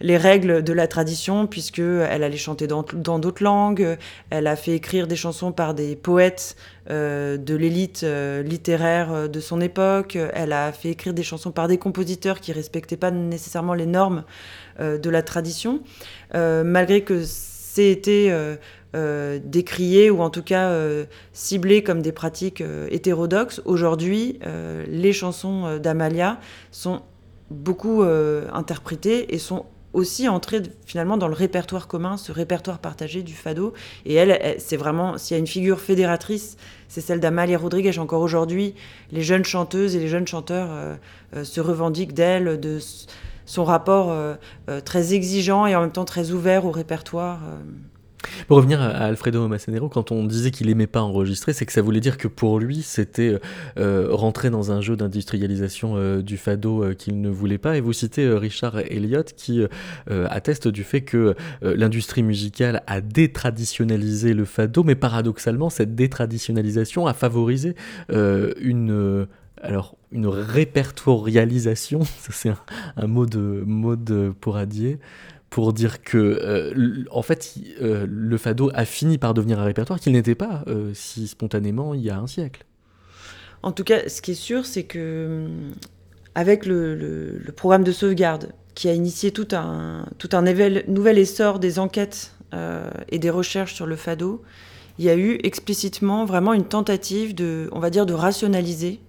les règles de la tradition, puisqu'elle allait chanter dans d'autres langues, elle a fait écrire des chansons par des poètes de l'élite littéraire de son époque, elle a fait écrire des chansons par des compositeurs qui respectaient pas nécessairement les normes de la tradition, malgré que c'était euh, décriées ou en tout cas ciblées comme des pratiques hétérodoxes. Aujourd'hui, les chansons d'Amalia sont beaucoup interprétées et sont aussi entrées finalement dans le répertoire commun, ce répertoire partagé du fado. Et elle, c'est vraiment, s'il y a une figure fédératrice, c'est celle d'Amalia Rodriguez. Encore aujourd'hui, les jeunes chanteuses et les jeunes chanteurs euh, euh, se revendiquent d'elle, de son rapport euh, très exigeant et en même temps très ouvert au répertoire. Pour revenir à Alfredo Massanero, quand on disait qu'il aimait pas enregistrer, c'est que ça voulait dire que pour lui, c'était euh, euh, rentrer dans un jeu d'industrialisation euh, du fado qu'il ne voulait pas. Et vous citez Richard Elliott qui atteste du fait que l'industrie musicale a détraditionnalisé le fado, mais paradoxalement, cette détraditionnalisation a favorisé une alors une répertorialisation, ça c'est un, mot de mode pour adier, pour dire que, euh, en fait, euh, le fado a fini par devenir un répertoire qu'il n'était pas euh, si spontanément il y a un siècle. En tout cas, ce qui est sûr, c'est que avec le, programme de sauvegarde qui a initié tout un, tout un nouvel essor des enquêtes et des recherches sur le fado, il y a eu explicitement vraiment une tentative de, on va dire, de rationaliser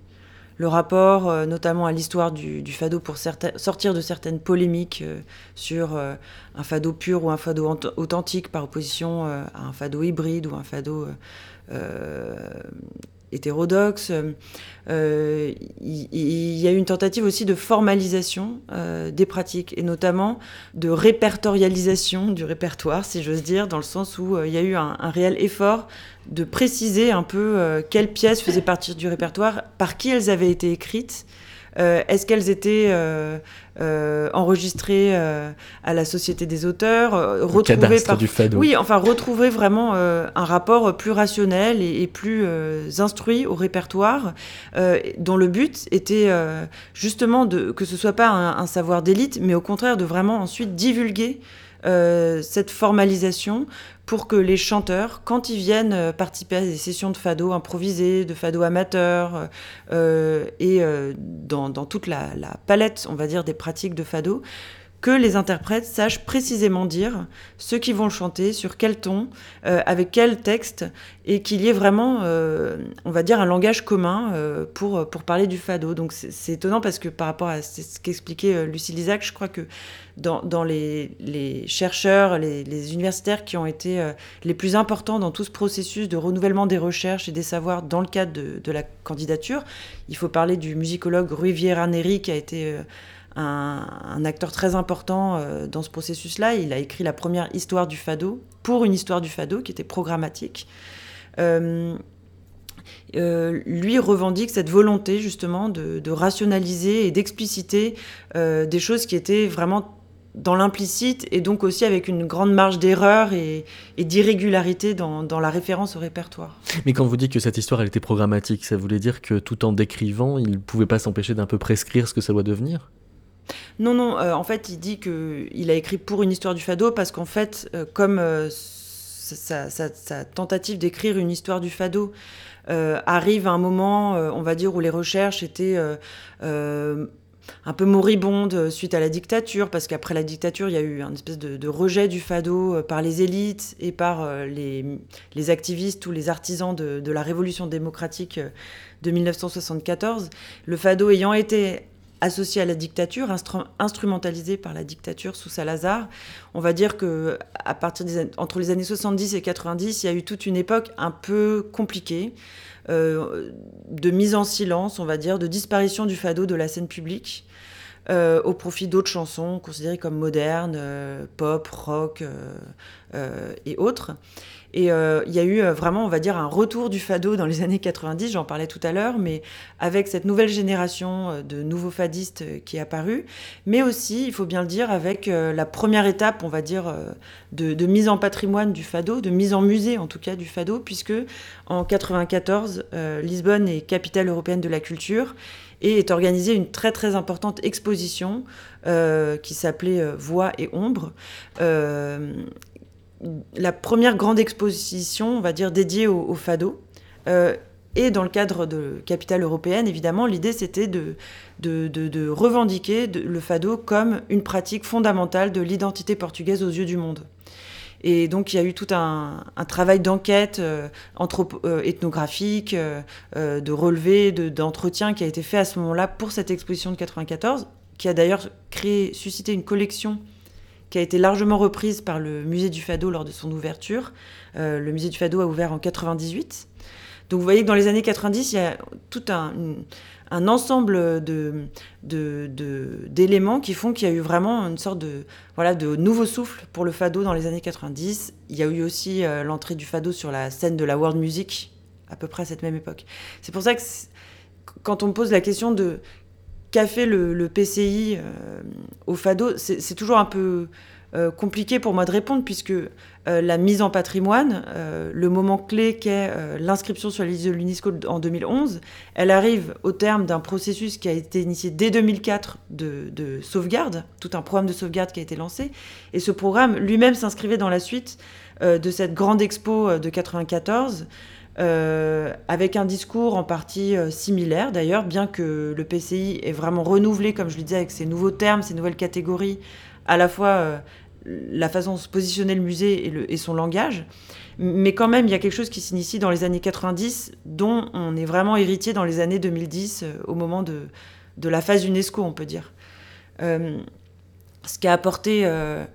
le rapport euh, notamment à l'histoire du, fado pour sortir de certaines polémiques euh, sur euh, un fado pur ou un fado authentique par opposition à un fado hybride ou un fado hétérodoxe. Euh, il, y a eu une tentative aussi de formalisation euh, des pratiques et notamment de répertorialisation du répertoire, si j'ose dire, dans le sens où euh, il y a eu un, réel effort de préciser un peu quelles pièces faisaient partie du répertoire, par qui elles avaient été écrites euh, est-ce qu'elles étaient euh, euh, enregistrées à la Société des auteurs retrouver par... du. Oui, enfin retrouver vraiment un rapport plus rationnel et, plus instruit au répertoire, dont le but était justement de que ce soit pas un savoir d'élite, mais au contraire de vraiment ensuite divulguer euh, cette formalisation pour que les chanteurs, quand ils viennent euh, participer à des sessions de fado improvisées, de fado amateurs, euh, et dans, toute la, palette, on va dire, des pratiques de fado, que les interprètes sachent précisément dire ce qu'ils vont chanter, sur quel ton, euh, avec quel texte, et qu'il y ait vraiment, euh, on va dire, un langage commun euh, pour, pour parler du fado. Donc c'est étonnant parce que par rapport à ce qu'expliquait Lucie Lisac, je crois que dans, dans les, les, chercheurs, les, universitaires qui ont été les plus importants dans tout ce processus de renouvellement des recherches et des savoirs dans le cadre de, de la candidature, il faut parler du musicologue Rui Vieira Neri qui a été un, acteur très important euh, dans ce processus-là. Il a écrit la première histoire du fado pour une histoire du fado qui était programmatique. Euh, euh, lui revendique cette volonté justement de, rationaliser et d'expliciter des choses qui étaient vraiment dans l'implicite et donc aussi avec une grande marge d'erreur et, d'irrégularité dans, dans, la référence au répertoire. Mais quand vous dites que cette histoire elle était programmatique, ça voulait dire que tout en décrivant, il ne pouvait pas s'empêcher d'un peu prescrire ce que ça doit devenir? Non, non, euh, en fait, il dit qu'il a écrit pour une histoire du fado parce qu'en fait, euh, comme euh, sa, tentative d'écrire une histoire du fado arrive à un moment, on va dire, où les recherches étaient un peu moribondes suite à la dictature, parce qu'après la dictature, il y a eu un espèce de, rejet du fado par les élites et par les, activistes ou les artisans de, de la révolution démocratique de 1974. Le fado ayant été associé à la dictature, instrumentalisé par la dictature sous Salazar. On va dire que à partir entre les années 70 et 90, il y a eu toute une époque un peu compliquée euh, de mise en silence, on va dire, de disparition du fado de la scène publique. Euh, au profit d'autres chansons considérées comme modernes, euh, pop, rock et autres. Et euh, il y a eu euh, vraiment, on va dire, un retour du fado dans les années 90, j'en parlais tout à l'heure, mais avec cette nouvelle génération euh, de nouveaux fadistes qui est apparue, mais aussi, il faut bien le dire, avec la première étape, on va dire, de, mise en patrimoine du fado, de mise en musée en tout cas du fado, puisque en 94, Lisbonne est capitale européenne de la culture et est organisée une très très importante exposition qui s'appelait Voix et Ombre la première grande exposition, on va dire, dédiée au, fado. Euh, et dans le cadre de Capitale européenne, évidemment, l'idée c'était de, de, revendiquer le fado comme une pratique fondamentale de l'identité portugaise aux yeux du monde. Et donc il y a eu tout un, travail d'enquête ethnographique, de relevé, d'entretien qui a été fait à ce moment-là pour cette exposition de 94, qui a d'ailleurs créé, suscité une collection qui a été largement reprise par le musée du Fado lors de son ouverture. le musée du Fado a ouvert en 98. Donc vous voyez que dans les années 90, il y a tout un, un ensemble de, d'éléments qui font qu'il y a eu vraiment une sorte de, voilà, de nouveau souffle pour le fado dans les années 90. Il y a eu aussi euh, l'entrée du fado sur la scène de la world music à peu près à cette même époque. C'est pour ça que quand on me pose la question de qu'a fait le, PCI euh, au fado, c'est toujours un peu euh, compliqué pour moi de répondre puisque euh, la mise en patrimoine, euh, le moment clé qu'est l'inscription sur la liste de l'UNESCO en 2011, elle arrive au terme d'un processus qui a été initié dès 2004 de, sauvegarde, tout un programme de sauvegarde qui a été lancé. Et ce programme lui-même s'inscrivait dans la suite de cette grande expo de 94. avec un discours en partie similaire d'ailleurs, bien que le PCI ait vraiment renouvelé, comme je le disais, avec ses nouveaux termes, ses nouvelles catégories, à la fois la façon de se positionner le musée et, son langage. Mais quand même, il y a quelque chose qui s'initie dans les années 90, dont on est vraiment héritier dans les années 2010, euh, au moment de, la phase UNESCO, on peut dire. Euh, ce qui a apporté euh,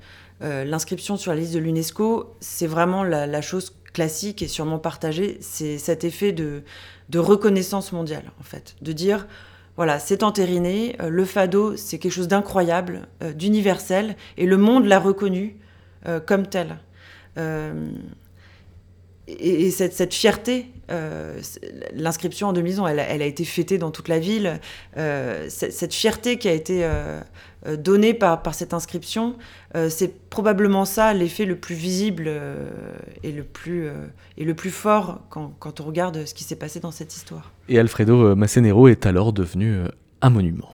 l'inscription sur la liste de l'UNESCO, c'est vraiment la, chose classique et sûrement partagée, c'est cet effet de, de reconnaissance mondiale, en fait. De dire, voilà, c'est entériné. Euh, le fado, c'est quelque chose d'incroyable, euh, d'universel, et le monde l'a reconnu euh, comme tel. et, cette, fierté, l'inscription en 2000 elle, elle, a été fêtée dans toute la ville. cette fierté qui a été donné par, par cette inscription, euh, c'est probablement ça l'effet le plus visible euh, et, le plus, et le plus fort quand, quand on regarde ce qui s'est passé dans cette histoire. Et Alfredo Massenero est alors devenu un monument.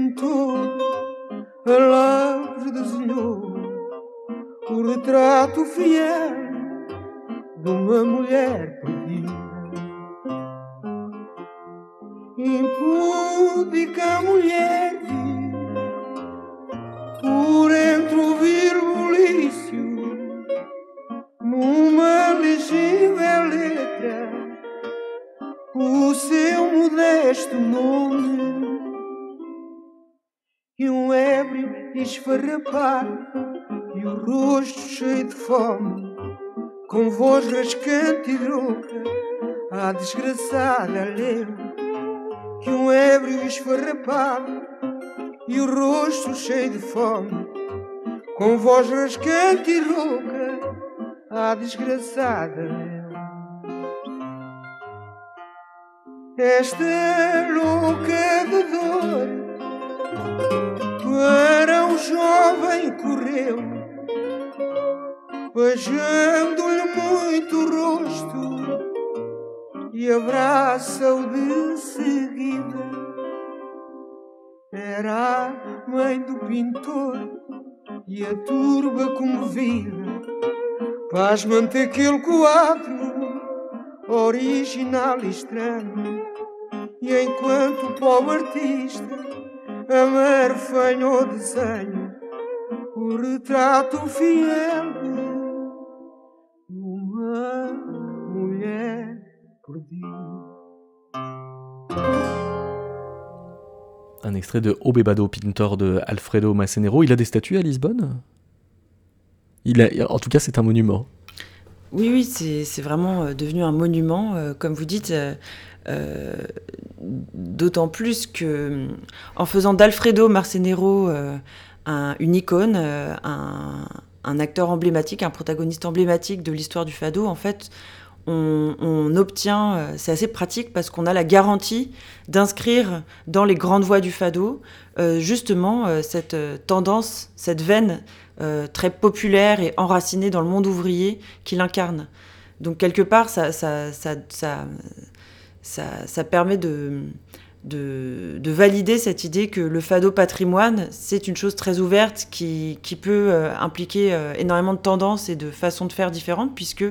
pintou a lápis desenhou o retrato fiel de uma mulher perdida. Impúdica mulher por entre o virgulício numa legível letra o seu modesto nome e o rosto cheio de fome, com voz rascante e rouca, a desgraçada leu que um ébrio esfarrapado e o rosto cheio de fome, com voz rascante e rouca, a desgraçada leu. Esta louca de dor para o jovem correu, beijando-lhe muito o rosto e abraça-o de seguida. Era a mãe do pintor e a turba comovida, pasmante aquele quadro original e estranho. E enquanto o pobre artista amar fanho desenho, o retrato fiel de uma mulher perdida. Un extrait de Obebado Pintor de Alfredo Massenero. Il a des statues à Lisbonne? Il a, En tout cas, c'est un monument. Oui, oui, c'est vraiment euh, devenu un monument. Euh, comme vous dites, euh, d'autant plus que, en faisant d'Alfredo Marcenero euh, une icône, un, un, acteur emblématique, un protagoniste emblématique de l'histoire du fado, en fait, on, obtient, euh, c'est assez pratique parce qu'on a la garantie d'inscrire dans les grandes voies du fado euh, justement euh, cette tendance, cette veine très populaire et enracinée dans le monde ouvrier qu'il incarne. Donc quelque part, ça, permet de, de, valider cette idée que le fado patrimoine, c'est une chose très ouverte qui, qui peut impliquer énormément de tendances et de façons de faire différentes, puisque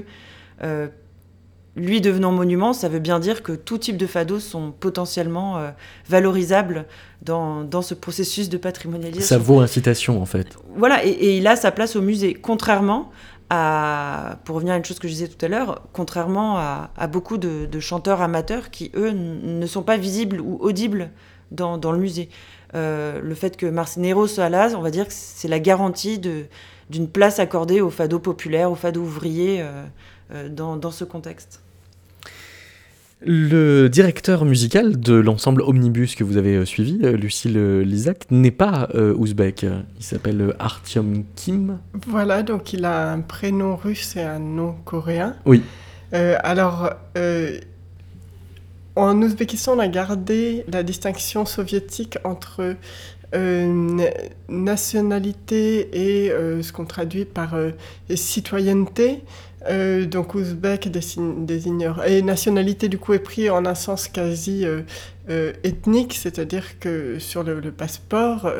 lui devenant monument, ça veut bien dire que tout type de fados sont potentiellement euh, valorisables dans, ce processus de patrimonialisation. Ça vaut incitation en fait. Voilà, et, il a sa place au musée, contrairement à, pour revenir à une chose que je disais tout à l'heure, contrairement à, beaucoup de, chanteurs amateurs qui, eux, ne sont pas visibles ou audibles dans, le musée. Euh, le fait que Marcenero soit là, on va dire que c'est la garantie d'une place accordée au fado populaire, au fado ouvrier euh, dans ce contexte. Le directeur musical de l'ensemble Omnibus que vous avez euh, suivi, euh, Lucille euh, Lisak, n'est pas ouzbek. Il s'appelle Artyom Kim. Voilà, donc il a un prénom russe et un nom coréen. Oui. alors, en Ouzbékistan, on a gardé la distinction soviétique entre nationalité et ce qu'on traduit par citoyenneté. Euh, donc ouzbek désigne, et nationalité du coup est pris en un sens quasi euh, euh, ethnique, c'est-à-dire que sur le, passeport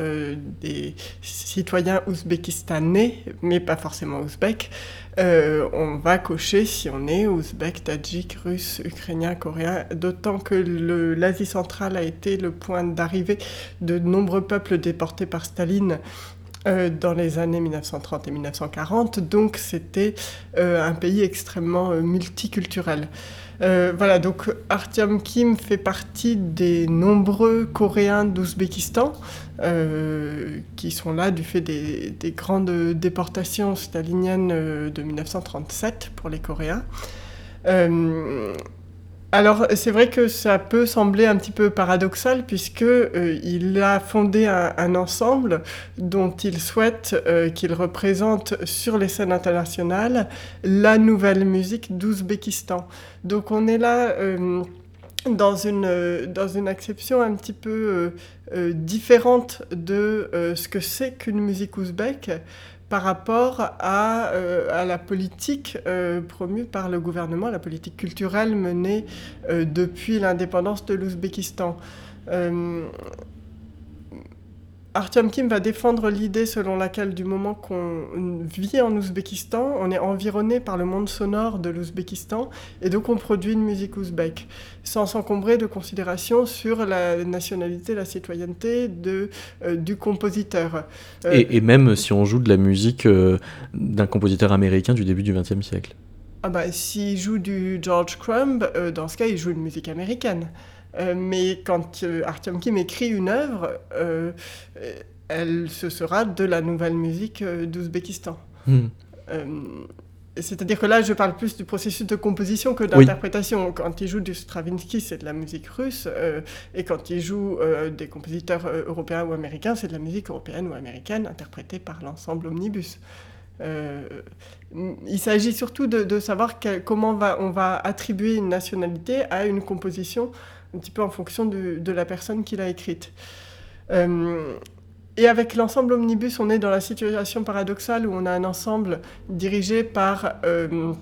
des citoyens ouzbékistanais, mais pas forcément ouzbeks, on va cocher si on est ouzbek, tadjik, russe, ukrainien, coréen, d'autant que l'Asie centrale a été le point d'arrivée de nombreux peuples déportés par Staline euh, dans les années 1930 et 1940, donc c'était euh, un pays extrêmement euh, multiculturel. voilà, donc Artyom Kim fait partie des nombreux Coréens d'Ouzbékistan qui sont là du fait des, des grandes déportations staliniennes de 1937 pour les Coréens. Alors c'est vrai que ça peut sembler un petit peu paradoxal puisque euh, il a fondé un, ensemble dont il souhaite euh, qu'il représente sur les scènes internationales la nouvelle musique d'Ouzbékistan. Donc on est là euh, dans une, dans une acception un petit peu différente de ce que c'est qu'une musique ouzbèque par rapport à, euh, la politique euh, promue par le gouvernement, la politique culturelle menée euh, depuis l'indépendance de l'Ouzbékistan. Artyom Kim va défendre l'idée selon laquelle du moment qu'on vit en Ouzbékistan, on est environné par le monde sonore de l'Ouzbékistan et donc on produit une musique ouzbèque sans s'encombrer de considérations sur la nationalité, la citoyenneté de, euh, du compositeur. Euh, et, même si on joue de la musique euh, d'un compositeur américain du début du XXe siècle. Ah bah, S'il joue du George Crumb, dans ce cas, il joue une musique américaine. Euh, mais quand euh, Artyom Kim écrit une œuvre, euh, elle, ce sera de la nouvelle musique d'Ouzbékistan. Hmm. C'est-à-dire que là, je parle plus du processus de composition que d'interprétation. Quand il joue du Stravinsky, c'est de la musique russe, et quand il joue des compositeurs européens ou américains, c'est de la musique européenne ou américaine interprétée par l'ensemble Omnibus. il s'agit surtout de, savoir comment va, on va attribuer une nationalité à une composition un petit peu en fonction de, la personne qui l'a écrite. Euh, et avec l'ensemble Omnibus, on est dans la situation paradoxale où on a un ensemble dirigé par euh,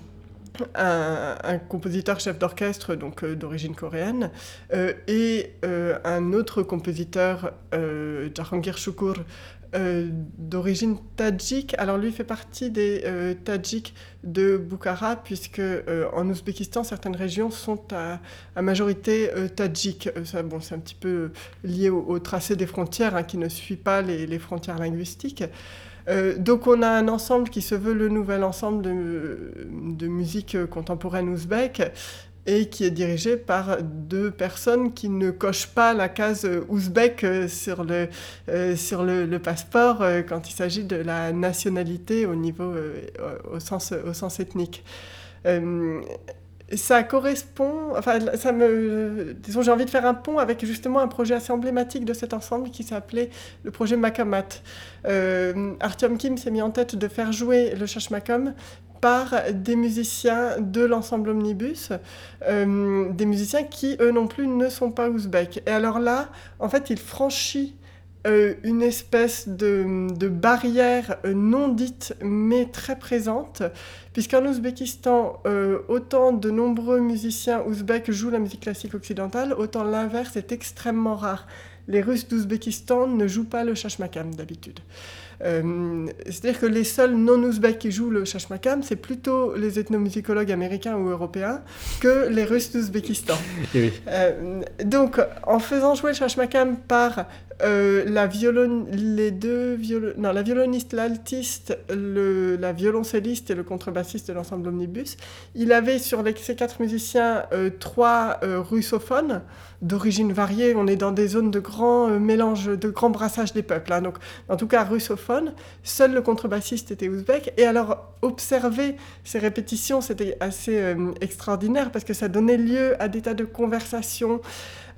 un, compositeur chef d'orchestre donc euh, d'origine coréenne et un autre compositeur, Jahangir Shukur, euh, d'origine tadjik. Alors lui fait partie des euh, tadjiks de Bukhara, puisque euh, en Ouzbékistan, certaines régions sont à, majorité tadjik. bon, c'est un petit peu lié au, tracé des frontières, hein, qui ne suit pas les, frontières linguistiques. donc on a un ensemble qui se veut le nouvel ensemble de, de musique contemporaine ouzbèque et qui est dirigé par deux personnes qui ne cochent pas la case ouzbek euh, sur le, euh, sur le, passeport euh, quand il s'agit de la nationalité au niveau au sens, au sens ethnique. ça correspond, enfin, ça me, disons, j'ai envie de faire un pont avec justement un projet assez emblématique de cet ensemble qui s'appelait le projet Makamat. Artyom Kim s'est mis en tête de faire jouer le Shashmakam par des musiciens de l'ensemble Omnibus, euh, des musiciens qui, eux non plus, ne sont pas ouzbeks. Et alors là, en fait, il franchit euh, une espèce de, de, barrière non dite mais très présente, puisqu'en Ouzbékistan, euh, autant de nombreux musiciens ouzbeks jouent la musique classique occidentale, autant l'inverse est extrêmement rare. Les Russes d'Ouzbékistan ne jouent pas le chachmakam d'habitude. Euh, c'est-à-dire que les seuls non-ouzbeks qui jouent le shashmakam, c'est plutôt les ethnomusicologues américains ou européens que les Russes d'Ouzbékistan. Eh euh, donc, en faisant jouer le shashmakam par euh, la, violon... les deux non, la violoniste, l'altiste, le... la violoncelliste et le contrebassiste de l'ensemble Omnibus, il avait sur les... ces quatre musiciens trois russophones d'origine variée. On est dans des zones de grand mélange, de grand brassage des peuples. Hein. Donc, en tout cas, russophones Seul le contrebassiste était ouzbek. Et alors, observer ces répétitions, c'était assez euh, extraordinaire parce que ça donnait lieu à des tas de conversations.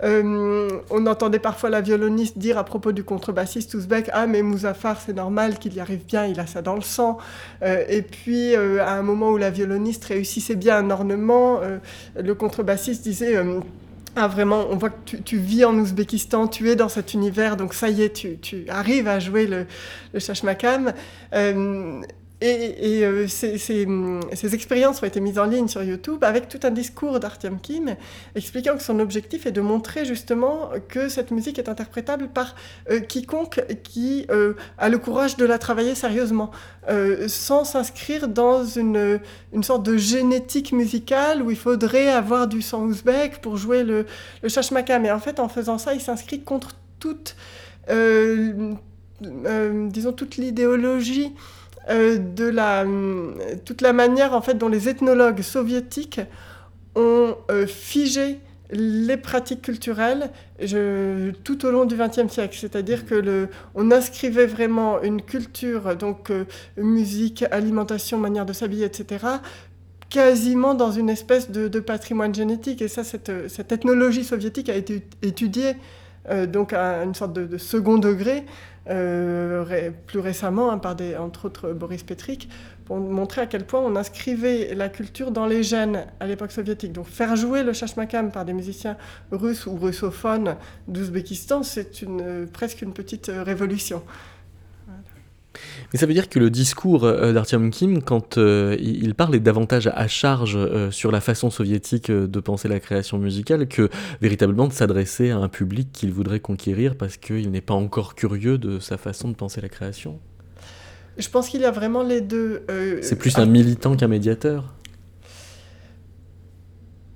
Euh, on entendait parfois la violoniste dire à propos du contrebassiste ouzbek Ah, mais Mouzaffar, c'est normal qu'il y arrive bien, il a ça dans le sang. Euh, et puis, à un moment où la violoniste réussissait bien un ornement, le contrebassiste disait ah, vraiment, on voit que tu, vis en Ouzbékistan, tu es dans cet univers, donc ça y est, tu, arrives à jouer le, le Shashmakam. Euh, et, euh, ces, expériences ont été mises en ligne sur YouTube avec tout un discours d'Artyom Kim expliquant que son objectif est de montrer justement que cette musique est interprétable par euh, quiconque qui euh, a le courage de la travailler sérieusement, sans s'inscrire dans une, sorte de génétique musicale où il faudrait avoir du sang ouzbek pour jouer le, le shashmakam. Et en fait, en faisant ça, il s'inscrit contre toute, disons, toute l'idéologie euh, de la, euh, toute la manière en fait dont les ethnologues soviétiques ont euh, figé les pratiques culturelles tout au long du XXe siècle. C'est-à-dire que le, on inscrivait vraiment une culture, donc musique, alimentation, manière de s'habiller, etc., quasiment dans une espèce de, patrimoine génétique. Et ça, cette, cette, ethnologie soviétique a été étudiée donc à une sorte de second degré euh, plus récemment, hein, par des, entre autres Boris Petrik, pour montrer à quel point on inscrivait la culture dans les gènes à l'époque soviétique. Donc faire jouer le chashmakam par des musiciens russes ou russophones d'Ouzbékistan, c'est une, presque une petite euh, révolution. Mais ça veut dire que le discours euh, d'Artyom Kim, quand euh, il parle, est davantage à charge euh, sur la façon soviétique de penser la création musicale que véritablement de s'adresser à un public qu'il voudrait conquérir parce qu'il n'est pas encore curieux de sa façon de penser la création? Je pense qu'il y a vraiment les deux. C'est plus un militant qu'un médiateur?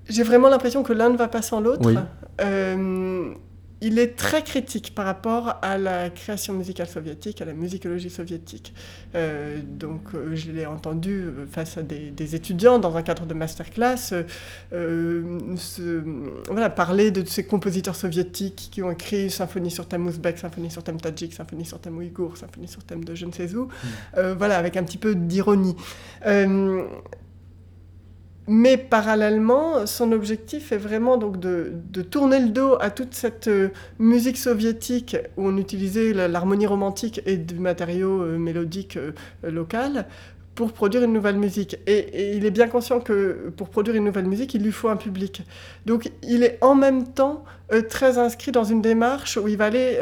J'ai vraiment l'impression que l'un ne va pas sans l'autre il est très critique par rapport à la création musicale soviétique, à la musicologie soviétique. Euh, donc, euh, je l'ai entendu euh, face à des, étudiants dans un cadre de masterclass voilà, parler de ces compositeurs soviétiques qui ont écrit symphonie sur thème ouzbek, symphonie sur thème tadjik, symphonie sur thème ouïghour, symphonie sur thème de je ne sais où. Mm. voilà, avec un petit peu d'ironie. Mais parallèlement, son objectif est vraiment donc de, tourner le dos à toute cette euh, musique soviétique où on utilisait l'harmonie romantique et du matériau euh, mélodique euh, local pour produire une nouvelle musique. Et, il est bien conscient que pour produire une nouvelle musique, il lui faut un public. Donc il est en même temps très inscrit dans une démarche où il va aller,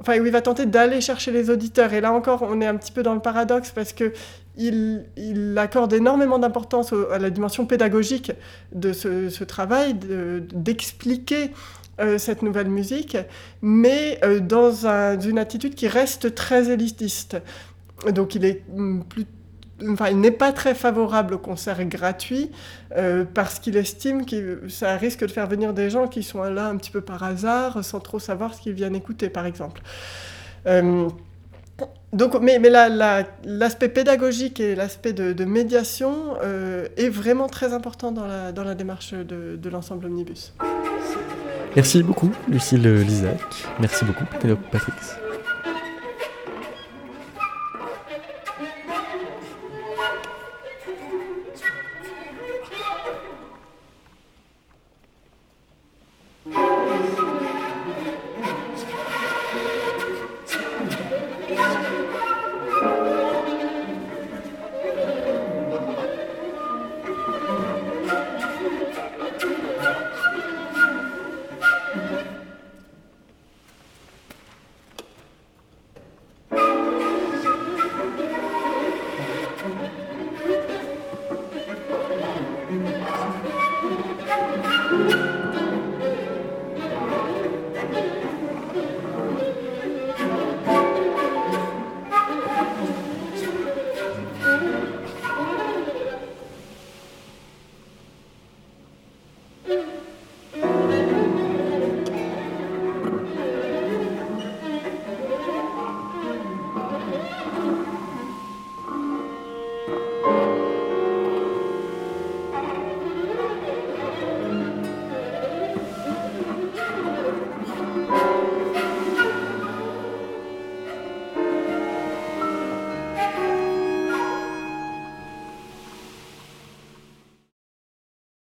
enfin où il va tenter d'aller chercher les auditeurs. Et là encore, on est un petit peu dans le paradoxe parce que il, accorde énormément d'importance à la dimension pédagogique de ce, travail, d'expliquer euh, cette nouvelle musique, mais euh, dans une attitude qui reste très élitiste. Donc il est mm, plus il n'est pas très favorable au concert gratuit euh, parce qu'il estime que ça risque de faire venir des gens qui sont là un petit peu par hasard sans trop savoir ce qu'ils viennent écouter, par exemple. Donc, mais, mais l'aspect pédagogique et l'aspect de, médiation euh, est vraiment très important dans la, dans la démarche de, de l'ensemble Omnibus. Merci beaucoup, Lucille Lisac. Merci beaucoup, Patrick.